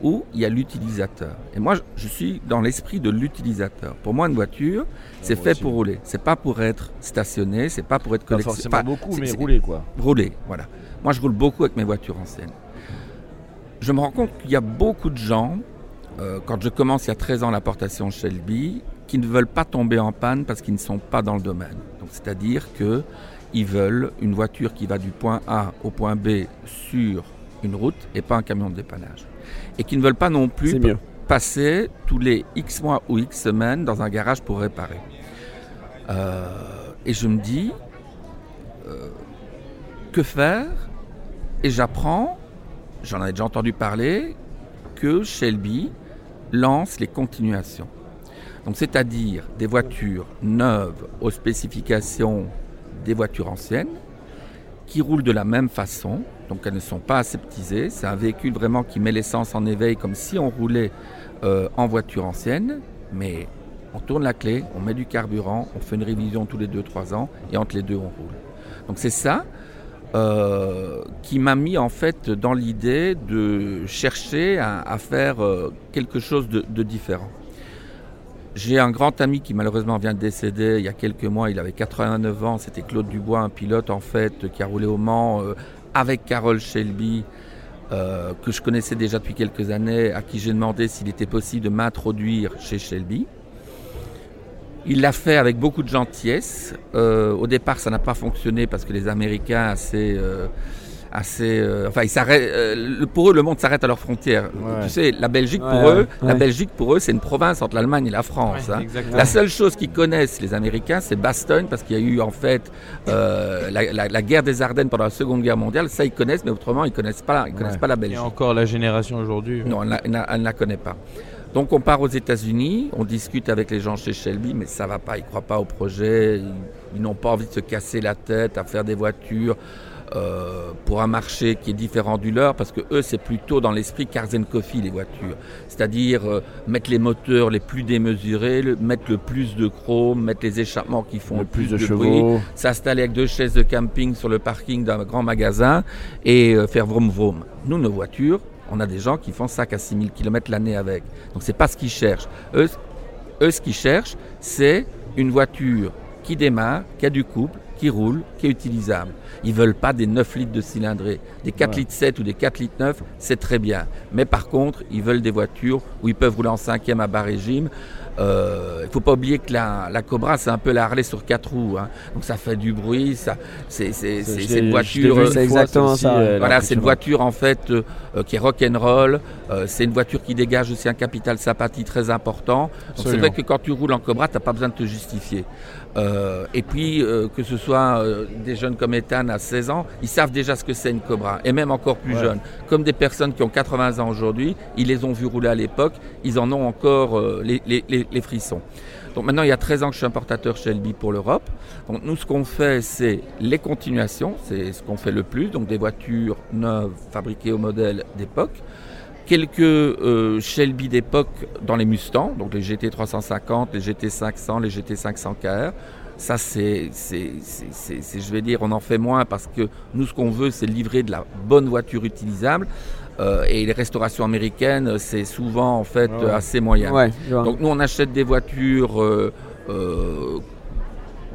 où il y a l'utilisateur. Et moi, je- je suis dans l'esprit de l'utilisateur. Pour moi, une voiture, c'est fait pour rouler. C'est pas pour être stationné, c'est pas pour être Pas collectionné. forcément beaucoup, mais rouler, quoi. Rouler, voilà. Moi, je roule beaucoup avec mes voitures anciennes. Je me rends compte qu'il y a beaucoup de gens, euh, quand je commence il y a 13 ans l'importation Shelby, qui ne veulent pas tomber en panne parce qu'ils ne sont pas dans le domaine. Donc, c'est-à-dire que ils veulent une voiture qui va du point A au point B sur une route et pas un camion de dépannage. Et qui ne veulent pas non plus mieux. passer tous les X mois ou X semaines dans un garage pour réparer. Euh, et je me dis, euh, que faire? Et j'apprends, j'en avais déjà entendu parler, que Shelby lance les continuations. Donc c'est-à-dire des voitures neuves aux spécifications des voitures anciennes, qui roulent de la même façon, donc elles ne sont pas aseptisées. C'est un véhicule vraiment qui met l'essence en éveil comme si on roulait euh, en voiture ancienne, mais on tourne la clé, on met du carburant, on fait une révision tous les 2-3 ans et entre les deux on roule. Donc c'est ça euh, qui m'a mis en fait dans l'idée de chercher à, faire euh, quelque chose de, différent. J'ai un grand ami qui malheureusement vient de décéder il y a quelques mois, il avait 89 ans, c'était Claude Dubois, un pilote en fait qui a roulé au Mans euh, avec Carole Shelby, que je connaissais déjà depuis quelques années, à qui j'ai demandé s'il était possible de m'introduire chez Shelby. Il l'a fait avec beaucoup de gentillesse. Euh, au départ, ça n'a pas fonctionné parce que les Américains assez, euh, assez, euh, enfin, ils s'arrêtent. le- pour eux, le monde s'arrête à leurs frontières. Ouais. Tu sais, la Belgique Ouais, pour ouais, eux, la. Belgique pour eux, c'est une province entre l'Allemagne et la France. Hein. La seule chose qu'ils connaissent, les Américains, c'est Bastogne, parce qu'il y a eu en fait euh, la, la- la guerre des Ardennes pendant la Seconde Guerre mondiale. Ça, ils connaissent, mais autrement, ils connaissent pas, ils connaissent pas la Et Belgique. encore la génération aujourd'hui. Non, elle ne la connaît pas. Donc on part aux États-Unis, on discute avec les gens chez Shelby, mais ça va pas, ils croient pas au projet, ils, ils n'ont pas envie de se casser la tête à faire des voitures euh, pour un marché qui est différent du leur, parce que eux c'est plutôt dans l'esprit Cars and Coffee les voitures, c'est-à-dire euh, mettre les moteurs les plus démesurés, le- mettre le plus de chrome, mettre les échappements qui font le, Le plus de bruit, chevaux. s'installer avec deux chaises de camping sur le parking d'un grand magasin et euh, faire vroom vroom. Nous, nos voitures, on a des gens qui font 5 à 6 000 km l'année avec. Donc c'est pas ce qu'ils cherchent. Eux, eux, ce qu'ils cherchent, c'est une voiture qui démarre, qui a du couple, qui roule, qui est utilisable. Ils veulent pas des 9 litres de cylindrée. Des 4 Ouais. litres 7 ou des 4 litres 9, c'est très bien. Mais par contre, ils veulent des voitures où ils peuvent rouler en cinquième à bas régime. Euh, Il faut pas oublier que la, la Cobra, c'est un peu la Harley sur quatre roues. hein. Donc ça fait du bruit, ça, c'est je voiture. euh, C'est exactement ça, voilà, impressionnante. voiture en fait euh, euh, qui est rock'n'roll. Euh, c'est une voiture qui dégage aussi un capital sympathie très important. Donc c'est vrai que quand tu roules en Cobra, t'as pas besoin de te justifier. Euh, et puis que ce soit des jeunes comme Ethan à 16 ans, ils savent déjà ce que c'est une Cobra, et même encore plus Ouais. jeunes. Comme des personnes qui ont 80 ans aujourd'hui, ils les ont vus rouler à l'époque, ils en ont encore les, les- les- les frissons. Donc maintenant, il y a 13 ans que je suis importateur Shelby pour l'Europe. Donc nous, ce qu'on fait, c'est les continuations, c'est ce qu'on fait le plus, donc des voitures neuves fabriquées au modèle d'époque. Quelques euh, Shelby d'époque dans les Mustangs, donc les GT 350, les GT 500, les GT 500 KR. Ça, c'est- je vais dire, on en fait moins parce que nous, ce qu'on veut, c'est livrer de la bonne voiture utilisable. Euh, et les restaurations américaines, c'est souvent en fait Ouais, ouais. assez moyen. Ouais. Donc nous, on achète des voitures euh, euh,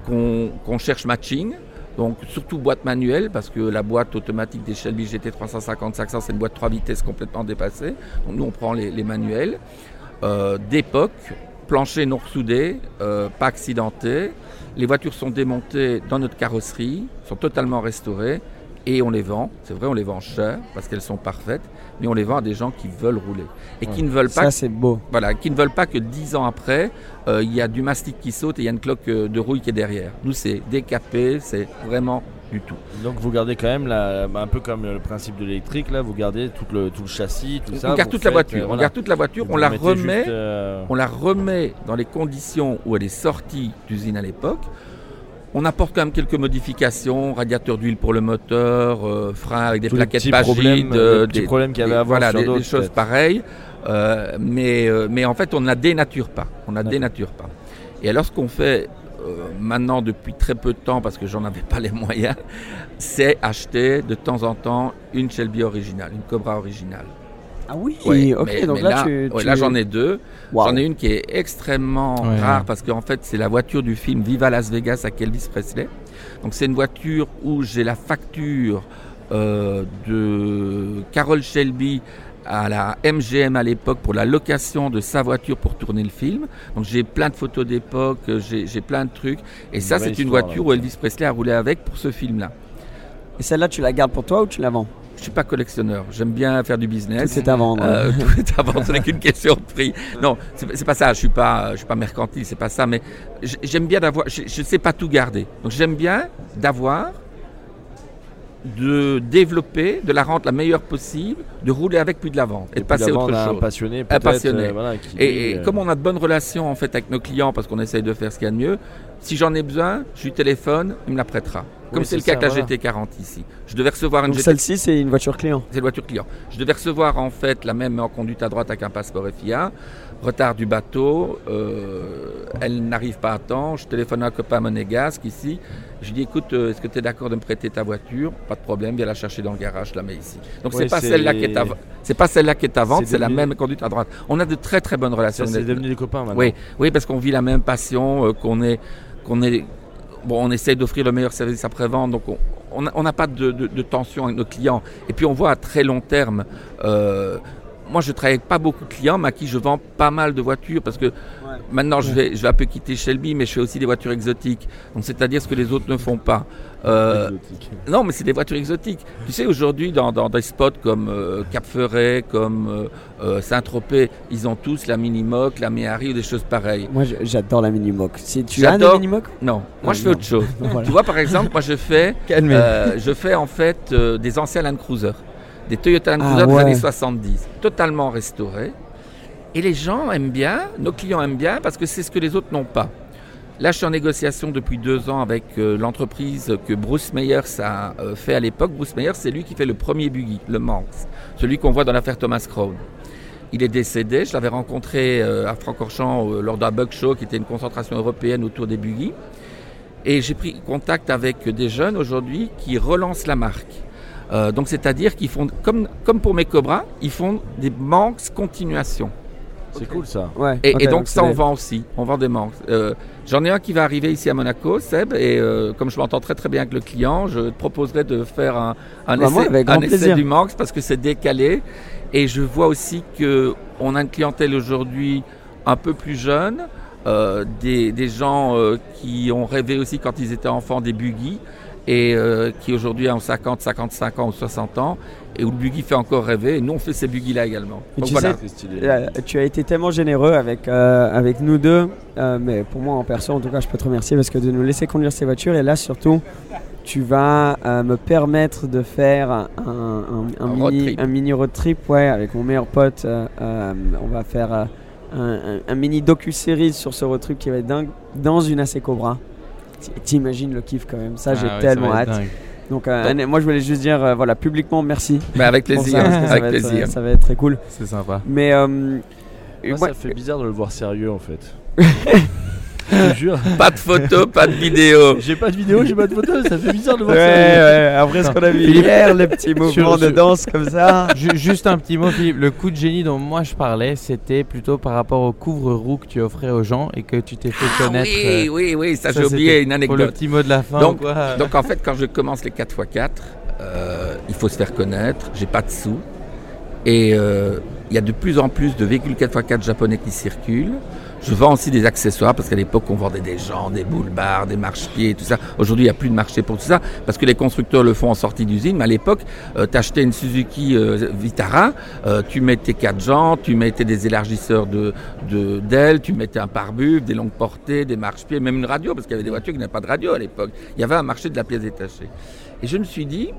qu'on cherche matching. Donc surtout boîte manuelle, parce que la boîte automatique des Shelby GT 350 500, c'est une boîte 3 vitesses complètement dépassée. Donc nous, on prend les, les manuels. Euh, D'époque, plancher non soudé, euh, pas accidenté. Les voitures sont démontées dans notre carrosserie, sont totalement restaurées et on les vend. C'est vrai, on les vend cher parce qu'elles sont parfaites, mais on les vend à des gens qui veulent rouler et qui ne veulent pas Ça, c'est beau. voilà, qui ne veulent pas que dix ans après, euh, il y a du mastic qui saute et il y a une cloque euh, de rouille qui est derrière. Nous, c'est décapé, c'est vraiment du tout. Donc vous gardez quand même la, un peu comme le principe de l'électrique là, vous gardez tout le, tout le châssis, tout on ça. garde vous toute la voiture, euh, on garde toute la voiture, Vous on la remet, euh, on la remet dans les conditions où elle est sortie d'usine à l'époque. On apporte quand même quelques modifications, radiateur d'huile pour le moteur, euh, frein avec des Tous plaquettes petits pas problèmes, gides, euh, euh, petits problèmes qu'il y avait des- avant voilà, sur des, des choses pareilles. Euh, mais, mais en fait, on ne la dénature pas. On la dénature pas. Et alors, ce qu'on fait maintenant depuis très peu de temps, parce que j'en avais pas les moyens, c'est acheter de temps en temps une Shelby originale, une Cobra originale. Ah oui, Ouais, ok, mais- donc mais là, là, tu, ouais, tu- là, j'en ai deux. Wow. J'en ai une qui est extrêmement Ouais. rare parce qu'en fait c'est la voiture du film Viva Las Vegas avec Elvis Presley. Donc c'est une voiture où j'ai la facture euh, de Carol Shelby à la MGM à l'époque pour la location de sa voiture pour tourner le film. Donc j'ai plein de photos d'époque, j'ai plein de trucs. Et Une ça c'est une voiture là. où Elvis Presley a roulé avec pour ce film-là. Et celle-là, tu la gardes pour toi ou tu la vends? Suis pas collectionneur. J'aime bien faire du business. Tout est à vendre. Euh, tout est à vendre. Ce n'est qu'une question de prix. Non, c'est pas ça. Je suis pas, je suis pas mercantile. C'est pas ça. Mais j'aime bien d'avoir. Je, je sais pas tout garder. Donc j'aime bien d'avoir, de développer, de la rendre la meilleure possible, de rouler avec puis de la vendre et, Et de passer à autre à un chose. passionné, Un passionné. euh, voilà, qui, et lui, et euh, comme on a de bonnes relations en fait avec nos clients parce qu'on essaye de faire ce qu'il y a de mieux. Si j'en ai besoin, je lui téléphone, il me la prêtera. Comme Oui, c'est le cas avec la voilà. GT40 ici. Je devais recevoir une Donc GT celle-ci, c'est une voiture client. c'est une voiture client. Je devais recevoir en fait la même en conduite à droite avec un passeport FIA. Retard du bateau, euh, elle n'arrive pas à temps. Je téléphone à un copain monégasque ici. Je lui dis écoute, euh, est-ce que tu es d'accord de me prêter ta voiture? Pas de problème, viens la chercher dans le garage, je la mets ici. Donc Ouais, c'est pas celle-là qui est à c'est pas celle-là qui est à vendre, C'est la même conduite à droite. On a de très très bonnes relations. C'est devenu des copains maintenant. Oui, oui, parce qu'on vit la même passion, euh, qu'on est, qu'on on essaie d'offrir le meilleur service après-vente, donc on- n'a pas de tension avec nos clients. Et puis on voit à très long terme. euh, moi, je travaille avec pas beaucoup de clients, mais à qui je vends pas mal de voitures parce que maintenant je vais, je vais un peu quitter Shelby, mais je fais aussi des voitures exotiques. Donc c'est-à-dire ce que les autres ne font pas. Euh, non, mais c'est des voitures exotiques. Tu sais, aujourd'hui, dans, dans des spots comme euh, Cap Ferret, comme euh, Saint-Tropez, ils ont tous la Minimoc, la Méhari ou des choses pareilles. Moi, j'adore la Minimoc. Si tu as J'adore- Minimoc? Non, moi je fais non. autre chose. Voilà. Tu vois, par exemple, moi je fais, je fais en fait des anciens Land Cruiser, des Toyota Land Ah, des années 70, totalement restaurés. Et les gens aiment bien, nos clients aiment bien parce que c'est ce que les autres n'ont pas. Là, je suis en négociation depuis deux ans avec euh, l'entreprise que Bruce Meyers a euh, fait à l'époque. Bruce Meyers, c'est lui qui fait le premier buggy, le Manx, celui qu'on voit dans l'affaire Thomas Crown. Il est décédé, je l'avais rencontré euh, à Francorchamps lors d'un bug show qui était une concentration européenne autour des buggy. Et j'ai pris contact avec des jeunes aujourd'hui qui relancent la marque. Euh, donc c'est-à-dire qu'ils font, comme, comme pour mes Cobras, ils font des Manx continuation. C'est cool ça. Ouais, Et, donc donc ça, on des- vend aussi. On vend des Manx. Euh, J'en ai un qui va arriver ici à Monaco, Seb, et euh, comme je m'entends très très bien avec le client, je te proposerai de faire un, un Bah, essai, un essai du Manx parce que c'est décalé. Et je vois aussi que on a une clientèle aujourd'hui un peu plus jeune, euh, des, des gens euh, qui ont rêvé aussi quand ils étaient enfants des buggy et euh, qui aujourd'hui ont 50, 55 ans ou 60 ans et où le buggy fait encore rêver. Et nous, on fait ces buggy-là également. Donc tu voilà. sais, euh, tu as été tellement généreux avec, euh, avec nous deux, euh, mais pour moi en perso en tout cas je peux te remercier parce que de nous laisser conduire ces voitures et là surtout tu vas euh, me permettre de faire un, un- un Un road mini, trip. un mini road trip ouais, avec mon meilleur pote. euh, euh, on va faire euh, un, un- un mini docu-série sur ce road trip qui va être dingue dans une AC Cobra. T'imagines le kiff quand même, ça Ah j'ai ouais, tellement être hâte. dingue. Donc, euh, moi je voulais juste dire euh, voilà publiquement merci. Bah, avec plaisir, ça, parce que ça avec va être, plaisir. euh, ça va être très cool. C'est sympa. Mais euh, Moi, moi- ça fait bizarre de le voir sérieux en fait. Je te jure. Pas de photo, pas de vidéo. J'ai pas de vidéo, j'ai pas de photo, ça fait bizarre de voir Ouais, sérieux. ouais, après ce qu'on a vu hier, les petits mouvements de danse comme ça. Ju- Juste un petit mot, Philippe. Le coup de génie dont moi je parlais, c'était plutôt par rapport au couvre-roue que tu offrais aux gens et que tu t'es fait Ah connaître. oui, euh, oui, oui, ça, j'ai oublié une Pour anecdote. le petit mot de la fin. Donc, quoi. donc en fait, quand je commence les 4x4, euh, il faut se faire connaître, j'ai pas de sous. Et euh, il y a de plus en plus de véhicules 4x4 japonais qui circulent. Je vends aussi des accessoires parce qu'à l'époque on vendait des gens, des boules barres, des marchepieds, tout ça. Aujourd'hui il n'y a plus de marché pour tout ça parce que les constructeurs le font en sortie d'usine. Mais à l'époque, euh, tu achetais une Suzuki euh, Vitara, tu mettais quatre jantes, tu mettais des élargisseurs de d'ailes, tu mettais un pare-buff, des longues portées, des marchepieds, même une radio parce qu'il y avait des voitures qui n'avaient pas de radio à l'époque. Il y avait un marché de la pièce détachée. Et je me suis dit,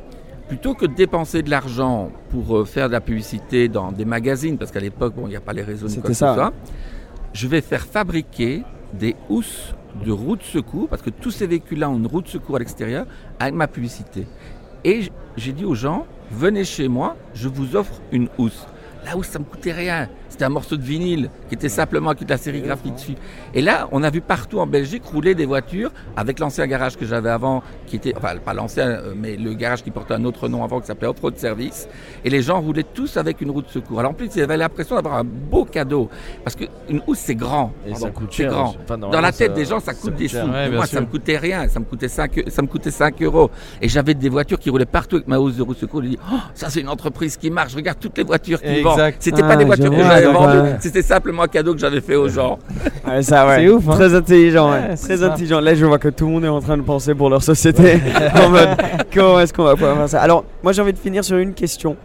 plutôt que de dépenser de l'argent pour euh, faire de la publicité dans des magazines, parce qu'à l'époque, bon, il n'y a pas les réseaux ni C'était quoi que ça, ce soit, ouais. je vais faire fabriquer des housses de roue de secours, parce que tous ces véhicules-là ont une roue de secours à l'extérieur, avec ma publicité. Et j'ai dit aux gens, venez chez moi, je vous offre une housse. La housse, ça me coûtait rien. C'était un morceau de vinyle qui était simplement avec la sérigraphie dessus. Et là, on a vu partout en Belgique rouler des voitures avec l'ancien garage que j'avais avant, qui était, enfin, pas l'ancien, euh, mais le garage qui portait un autre nom avant, qui s'appelait Off-Road Service. Et les gens roulaient tous avec une roue de secours. Alors en plus, ils avaient l'impression d'avoir un beau cadeau. Parce qu'une housse, c'est grand. Et Pardon, ça coûte c'est cher. grand. Enfin, Dans la tête ça- des gens, ça coûte des sous. Ouais, moi, sûr. ça me coûtait rien. Ça me coûtait 5, ça me coûtait 5 euros. Et j'avais des voitures qui roulaient partout avec ma housse de roue de secours. Je dis, oh, ça, c'est une entreprise qui marche. Regarde toutes les voitures qui vendent. C'était Ah, pas des je voitures que vois, j'avais. C'était simplement un cadeau que j'avais fait aux gens. Ouais, ça, ouais. C'est ouf, hein. Très intelligent, ouais. Ouais, c'est Très ça. intelligent. Là, je vois que tout le monde est en train de penser pour leur société. en mode, comment est-ce qu'on va pouvoir faire ça? Alors, moi, j'ai envie de finir sur une question.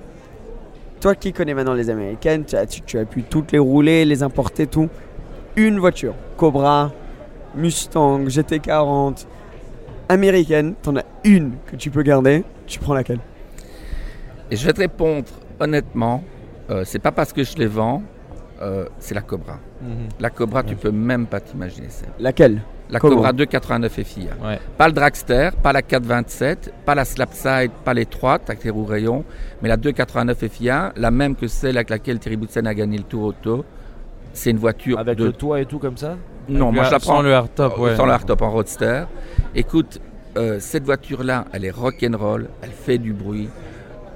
Toi qui connais maintenant les américaines, tu as, tu- tu as pu toutes les rouler, les importer, tout. Une voiture, Cobra, Mustang, GT40, américaine, t'en as une que tu peux garder, tu prends laquelle? Et je vais te répondre honnêtement, euh, c'est pas parce que je les vends, euh, c'est la Cobra. Mhm. La Cobra, tu peux même pas t'imaginer ça. Laquelle? La Cobra 289 FIA. Ouais. Pas le Dragster, pas la 427, pas la Slapside, pas l'étroite avec les roues rayons, mais la 289 FIA, la même que celle avec laquelle Thierry Boutsen a gagné le Tour Auto. C'est une voiture Avec de le toit et tout comme ça? Non, Avec moi je la sans prends le hardtop, ouais. Sans le hardtop en roadster. Écoute, euh, cette voiture-là, elle est rock'n'roll, elle fait du bruit,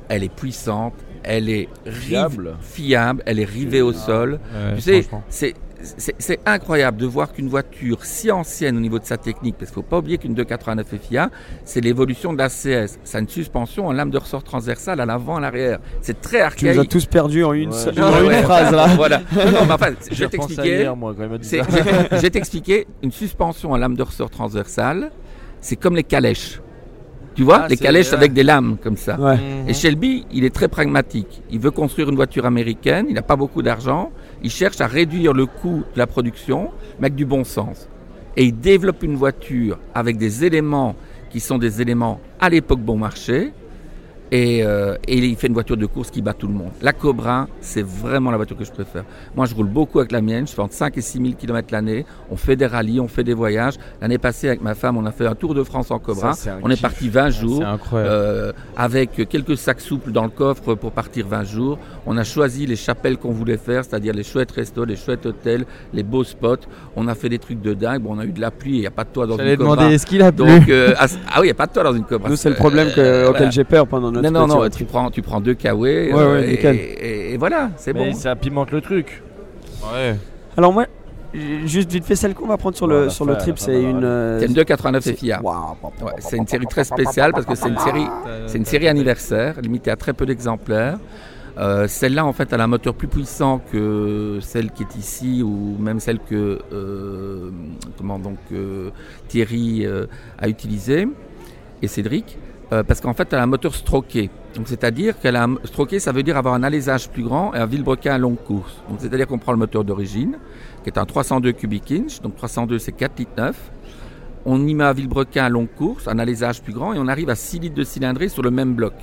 elle est puissante, elle est rive- Fiable. fiable, elle est rivée au sol. Ouais, tu sais, franchement. c'est incroyable de voir qu'une voiture si ancienne au niveau de sa technique, parce qu'il ne faut pas oublier qu'une 289 FIA, c'est l'évolution de la CS. Ça a une suspension en lame de ressort transversale à l'avant, à l'arrière. C'est très Tu nous as archaïque. tous perdus en une, Ouais. seule- Ouais, en une ouais. phrase là. Voilà. Non, non, mais enfin, je J'ai vais t'expliquer. Je vais- t'expliquer. Une suspension à lame de ressort transversale, c'est comme les calèches. Tu vois, Ah, les calèches ouais. avec des lames comme ça. Ouais. Et Shelby, il est très pragmatique. Il veut construire une voiture américaine, il n'a pas beaucoup d'argent, il cherche à réduire le coût de la production, mais avec du bon sens. Et il développe une voiture avec des éléments qui sont des éléments à l'époque bon marché, et, euh, et il fait une voiture de course qui bat tout le monde. La Cobra, c'est vraiment la voiture que je préfère. Moi, je roule beaucoup avec la mienne. Je fais entre 5 et 6 000 km l'année. On fait des rallyes, on fait des voyages. L'année passée, avec ma femme, on a fait un tour de France en Cobra. Ça, c'est un on est parti 20 jours. Incroyable. euh, avec quelques sacs souples dans le coffre pour partir 20 jours. On a choisi les chapelles qu'on voulait faire, c'est-à-dire les chouettes restos, les chouettes hôtels, les beaux spots. On a fait des trucs de dingue. Bon, on a eu de la pluie, il n'y a pas de toit dans J'allais une Cobra. demander, est-ce qu'il a plu Donc, euh, ah, ah oui, il n'y a pas de toit dans une Cobra. Nous, c'est le Euh, problème que- voilà. auquel j'ai peur pendant notre Non, non, non, tu prends, tu prends deux kawé Ouais, ouais, et, nickel. et- et voilà, c'est bon. Ça pimente le truc. Ouais. Alors moi, juste vite fait, celle qu'on va prendre sur le, Ouais, la sur le fin, trip, fin c'est une... euh, C'est une 289 c'est- FIA. Ouais, c'est une série très spéciale parce que c'est une série, c'est une série anniversaire, limitée à très peu d'exemplaires. Euh, Celle-là, en fait, elle a un moteur plus puissant que celle qui est ici ou même celle que euh, comment donc euh, Thierry euh, a utilisée et Cédric, euh, parce qu'en fait, elle a un moteur stroqué. C'est-à-dire qu'elle a un stroqué, ça veut dire avoir un alésage plus grand et un vilebrequin à longue course. C'est-à-dire qu'on prend le moteur d'origine, qui est un 302 cubic inch, donc 302 c'est 4 litres 9. On y met un vilebrequin à longue course, un alésage plus grand, et on arrive à 6 litres de cylindrée sur le même bloc.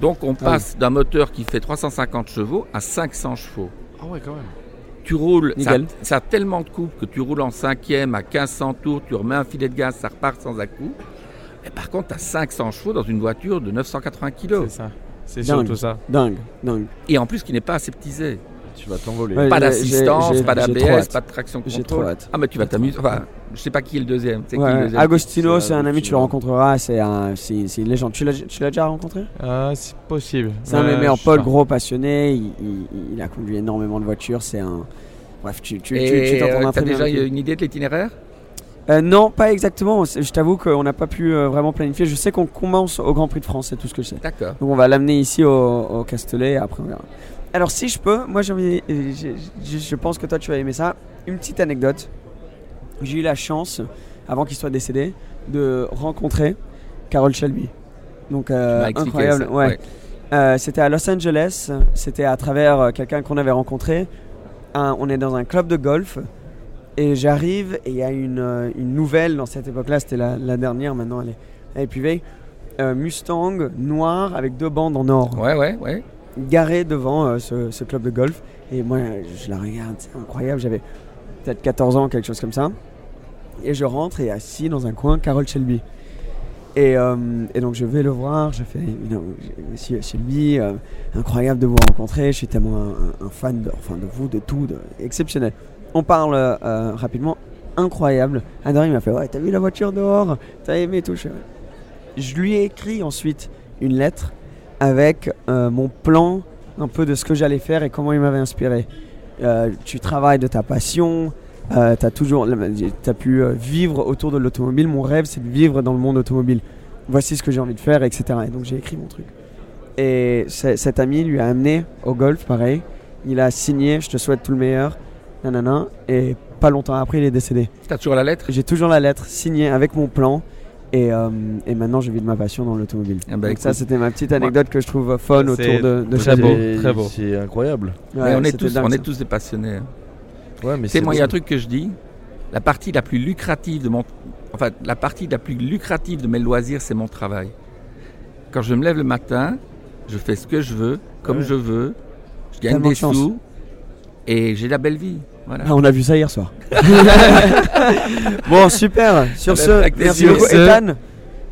Donc on passe d'un moteur qui fait 350 chevaux à 500 chevaux. Ah ouais, quand même. Tu roules, ça, ça a tellement de coupe que tu roules en cinquième à 1500 tours, tu remets un filet de gaz, ça repart sans à-coup. Mais par contre, tu as 500 chevaux dans une voiture de 980 kg. C'est ça. C'est surtout ça. Dingue, dingue. Et en plus, qui n'est pas aseptisé. Tu vas t'envoler. Ouais, Pas j'ai- d'assistance, j'ai- pas j'ai d'ABS, pas de traction J'ai contrôle. trop hâte. Ah, mais tu vas t'amuser. Enfin, je sais pas qui est le deuxième. C'est qui le deuxième Agostino, c'est un ami, tu le Agostino. rencontreras, c'est un, une légende. Tu l'as tu l'as déjà rencontré? Ah, c'est possible. C'est un de mes meilleurs pas. gros passionné. Il, il- il a conduit énormément de voitures. C'est un. Bref, tu tu tu- tu euh, bien déjà une idée de l'itinéraire? Euh, non, pas exactement. Je t'avoue qu'on n'a pas pu euh, vraiment planifier. Je sais qu'on commence au Grand Prix de France, c'est tout ce que je sais. D'accord. Donc on va l'amener ici au, au Castellet et après on verra. Alors si je peux, moi j'ai envie, euh, je, je- je pense que toi tu vas aimer ça. Une petite anecdote. J'ai eu la chance, avant qu'il soit décédé, de rencontrer Carol Shelby. Donc euh, incroyable. ça, ouais. ouais. Euh, c'était à Los Angeles. C'était à travers euh, quelqu'un qu'on avait rencontré. Un- on est dans un club de golf. Et j'arrive et il y a une, euh, une nouvelle dans cette époque-là, c'était la, la dernière, maintenant elle est, elle est plus vieille. Euh, Mustang noir avec deux bandes en or. Ouais, ouais, ouais. Garé devant euh, ce, ce club de golf. Et moi, je la regarde, c'est incroyable. J'avais peut-être 14 ans, quelque chose comme ça. Et je rentre et assis dans un coin, Carol Shelby. Et, euh, et donc je vais le voir, je fais, monsieur Shelby, incroyable de vous rencontrer, je suis tellement un, un- un fan de, enfin, de vous, de tout, de, exceptionnel. On parle euh, rapidement, incroyable. Il m'a fait, ouais, t'as vu la voiture dehors? T'as aimé tout je, lui ai écrit ensuite une lettre avec euh, mon plan un peu de ce que j'allais faire et comment il m'avait inspiré. Euh, tu travailles de ta passion, euh, tu as toujours as pu vivre autour de l'automobile. Mon rêve, c'est de vivre dans le monde automobile. Voici ce que j'ai envie de faire, etc. Et donc j'ai écrit mon truc. Et cet ami lui a amené au golf, pareil. Il a signé, je te souhaite tout le meilleur, nanana. Et pas longtemps après, il est décédé. T'as toujours la lettre? J'ai toujours la lettre signée avec mon plan. Et, euh, et maintenant, je vis de ma passion dans l'automobile. Ah bah Donc ça, c'était ma petite anecdote que je trouve fun autour C'est de, de très beau, très beau. C'est incroyable. Ouais, on est, tous, dingue, on est tous des passionnés. hein. Ouais, mais C'est moi, il y a un truc que je dis. La partie la plus lucrative de mon, enfin, la partie la plus lucrative de mes loisirs, c'est mon travail. Quand je me lève le matin, je fais ce que je veux, comme Ouais. je veux, je gagne Tellement des de chance. sous et j'ai la belle vie. Voilà. Ah, on a vu ça hier soir. bon, super. Sur ce, merci beaucoup, Ethan.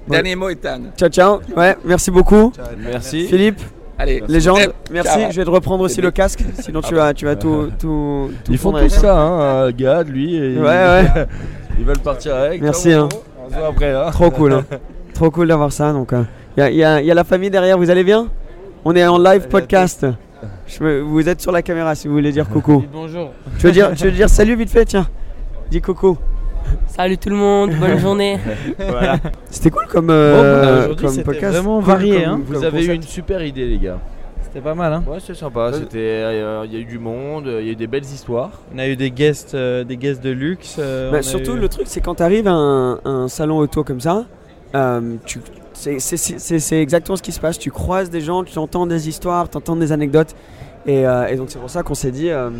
Dernier mot, Ethan. Ciao, ciao. Ouais, merci beaucoup. Merci. Philippe. Allez, Légende, Merci. merci. Ciao. Je vais te reprendre aussi le casque, sinon tu vas, tu vas tout, tout, tout Ils font tout ça, hein, Gad, lui. et Ouais, ouais. Ils veulent partir avec. Merci. Ciao, hein. On se voit après. Hein. Trop cool. hein. Trop cool d'avoir ça. Donc, il y, a, y a- y a la famille derrière. Vous allez bien? On est en live podcast. Je me- vous êtes sur la caméra si vous voulez dire coucou. bonjour. Tu veux dire, tu veux dire salut vite fait Tiens, dis coucou. Salut tout le monde, bonne journée. Voilà. C'était cool comme, Bon, euh, bah, comme podcast. vraiment varié, comme- hein. comme Vous avez eu une super idée, les gars. C'était pas mal, hein Ouais, c'est sympa. C'était, euh, il y a eu du monde, il y a eu des belles histoires. On a eu des guests, euh, des guests de luxe. euh, Bah, surtout eu- le truc c'est quand tu arrives à un, un salon auto comme ça, euh, tu- c'est- exactement ce qui se passe. Tu croises des gens, tu entends des histoires, tu entends des anecdotes. Et, euh, et donc c'est pour ça qu'on s'est dit, euh,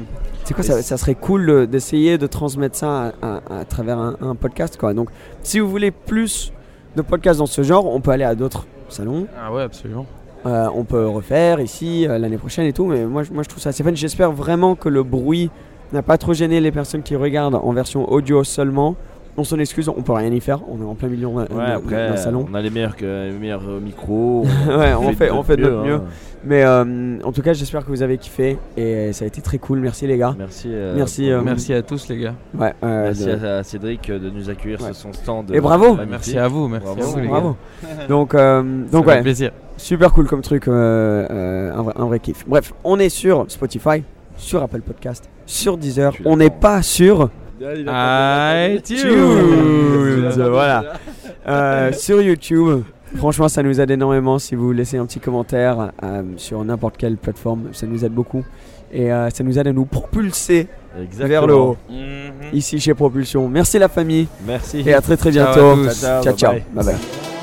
c'est quoi, ça, ça serait cool euh, d'essayer de transmettre ça à, à- à travers un, un podcast. Quoi. Donc si vous voulez plus de podcasts dans ce genre, on peut aller à d'autres salons. Ah ouais, absolument. Euh, on peut refaire ici euh, l'année prochaine et tout, mais moi, moi je trouve ça assez fun. J'espère vraiment que le bruit n'a pas trop gêné les personnes qui regardent en version audio seulement. On s'en excuse, on peut rien y faire, on est en plein milieu d'un Ouais, après, salon. on a les meilleurs, que, les meilleurs euh, micros. ouais, on fait, on fait de notre hein. mieux. Mais euh, en tout cas, j'espère que vous avez kiffé et ça a été très cool. Merci les gars. Merci. euh, Merci. euh, Merci à tous, les gars. Ouais, euh, Merci de- à, Cédric de nous accueillir Ouais. sur son stand. Et bravo. Merci à vous, merci Bravo. à vous, les Bravo. gars. Donc, euh, donc ouais, plaisir. super cool comme truc, euh, euh, un, vrai, un vrai kiff. Bref, on est sur Spotify, sur Apple Podcast, sur Deezer. On n'est pas sur iTunes. voilà. Euh, sur YouTube. Franchement, ça nous aide énormément si vous laissez un petit commentaire euh, sur n'importe quelle plateforme. Ça nous aide beaucoup. Et euh, ça nous aide à nous propulser Exactement. vers le haut. Mhm. Ici chez Propulsion. Merci la famille. Merci. Et à très très Ciao à bientôt. ciao. Ciao, ciao. bye. bye, bye.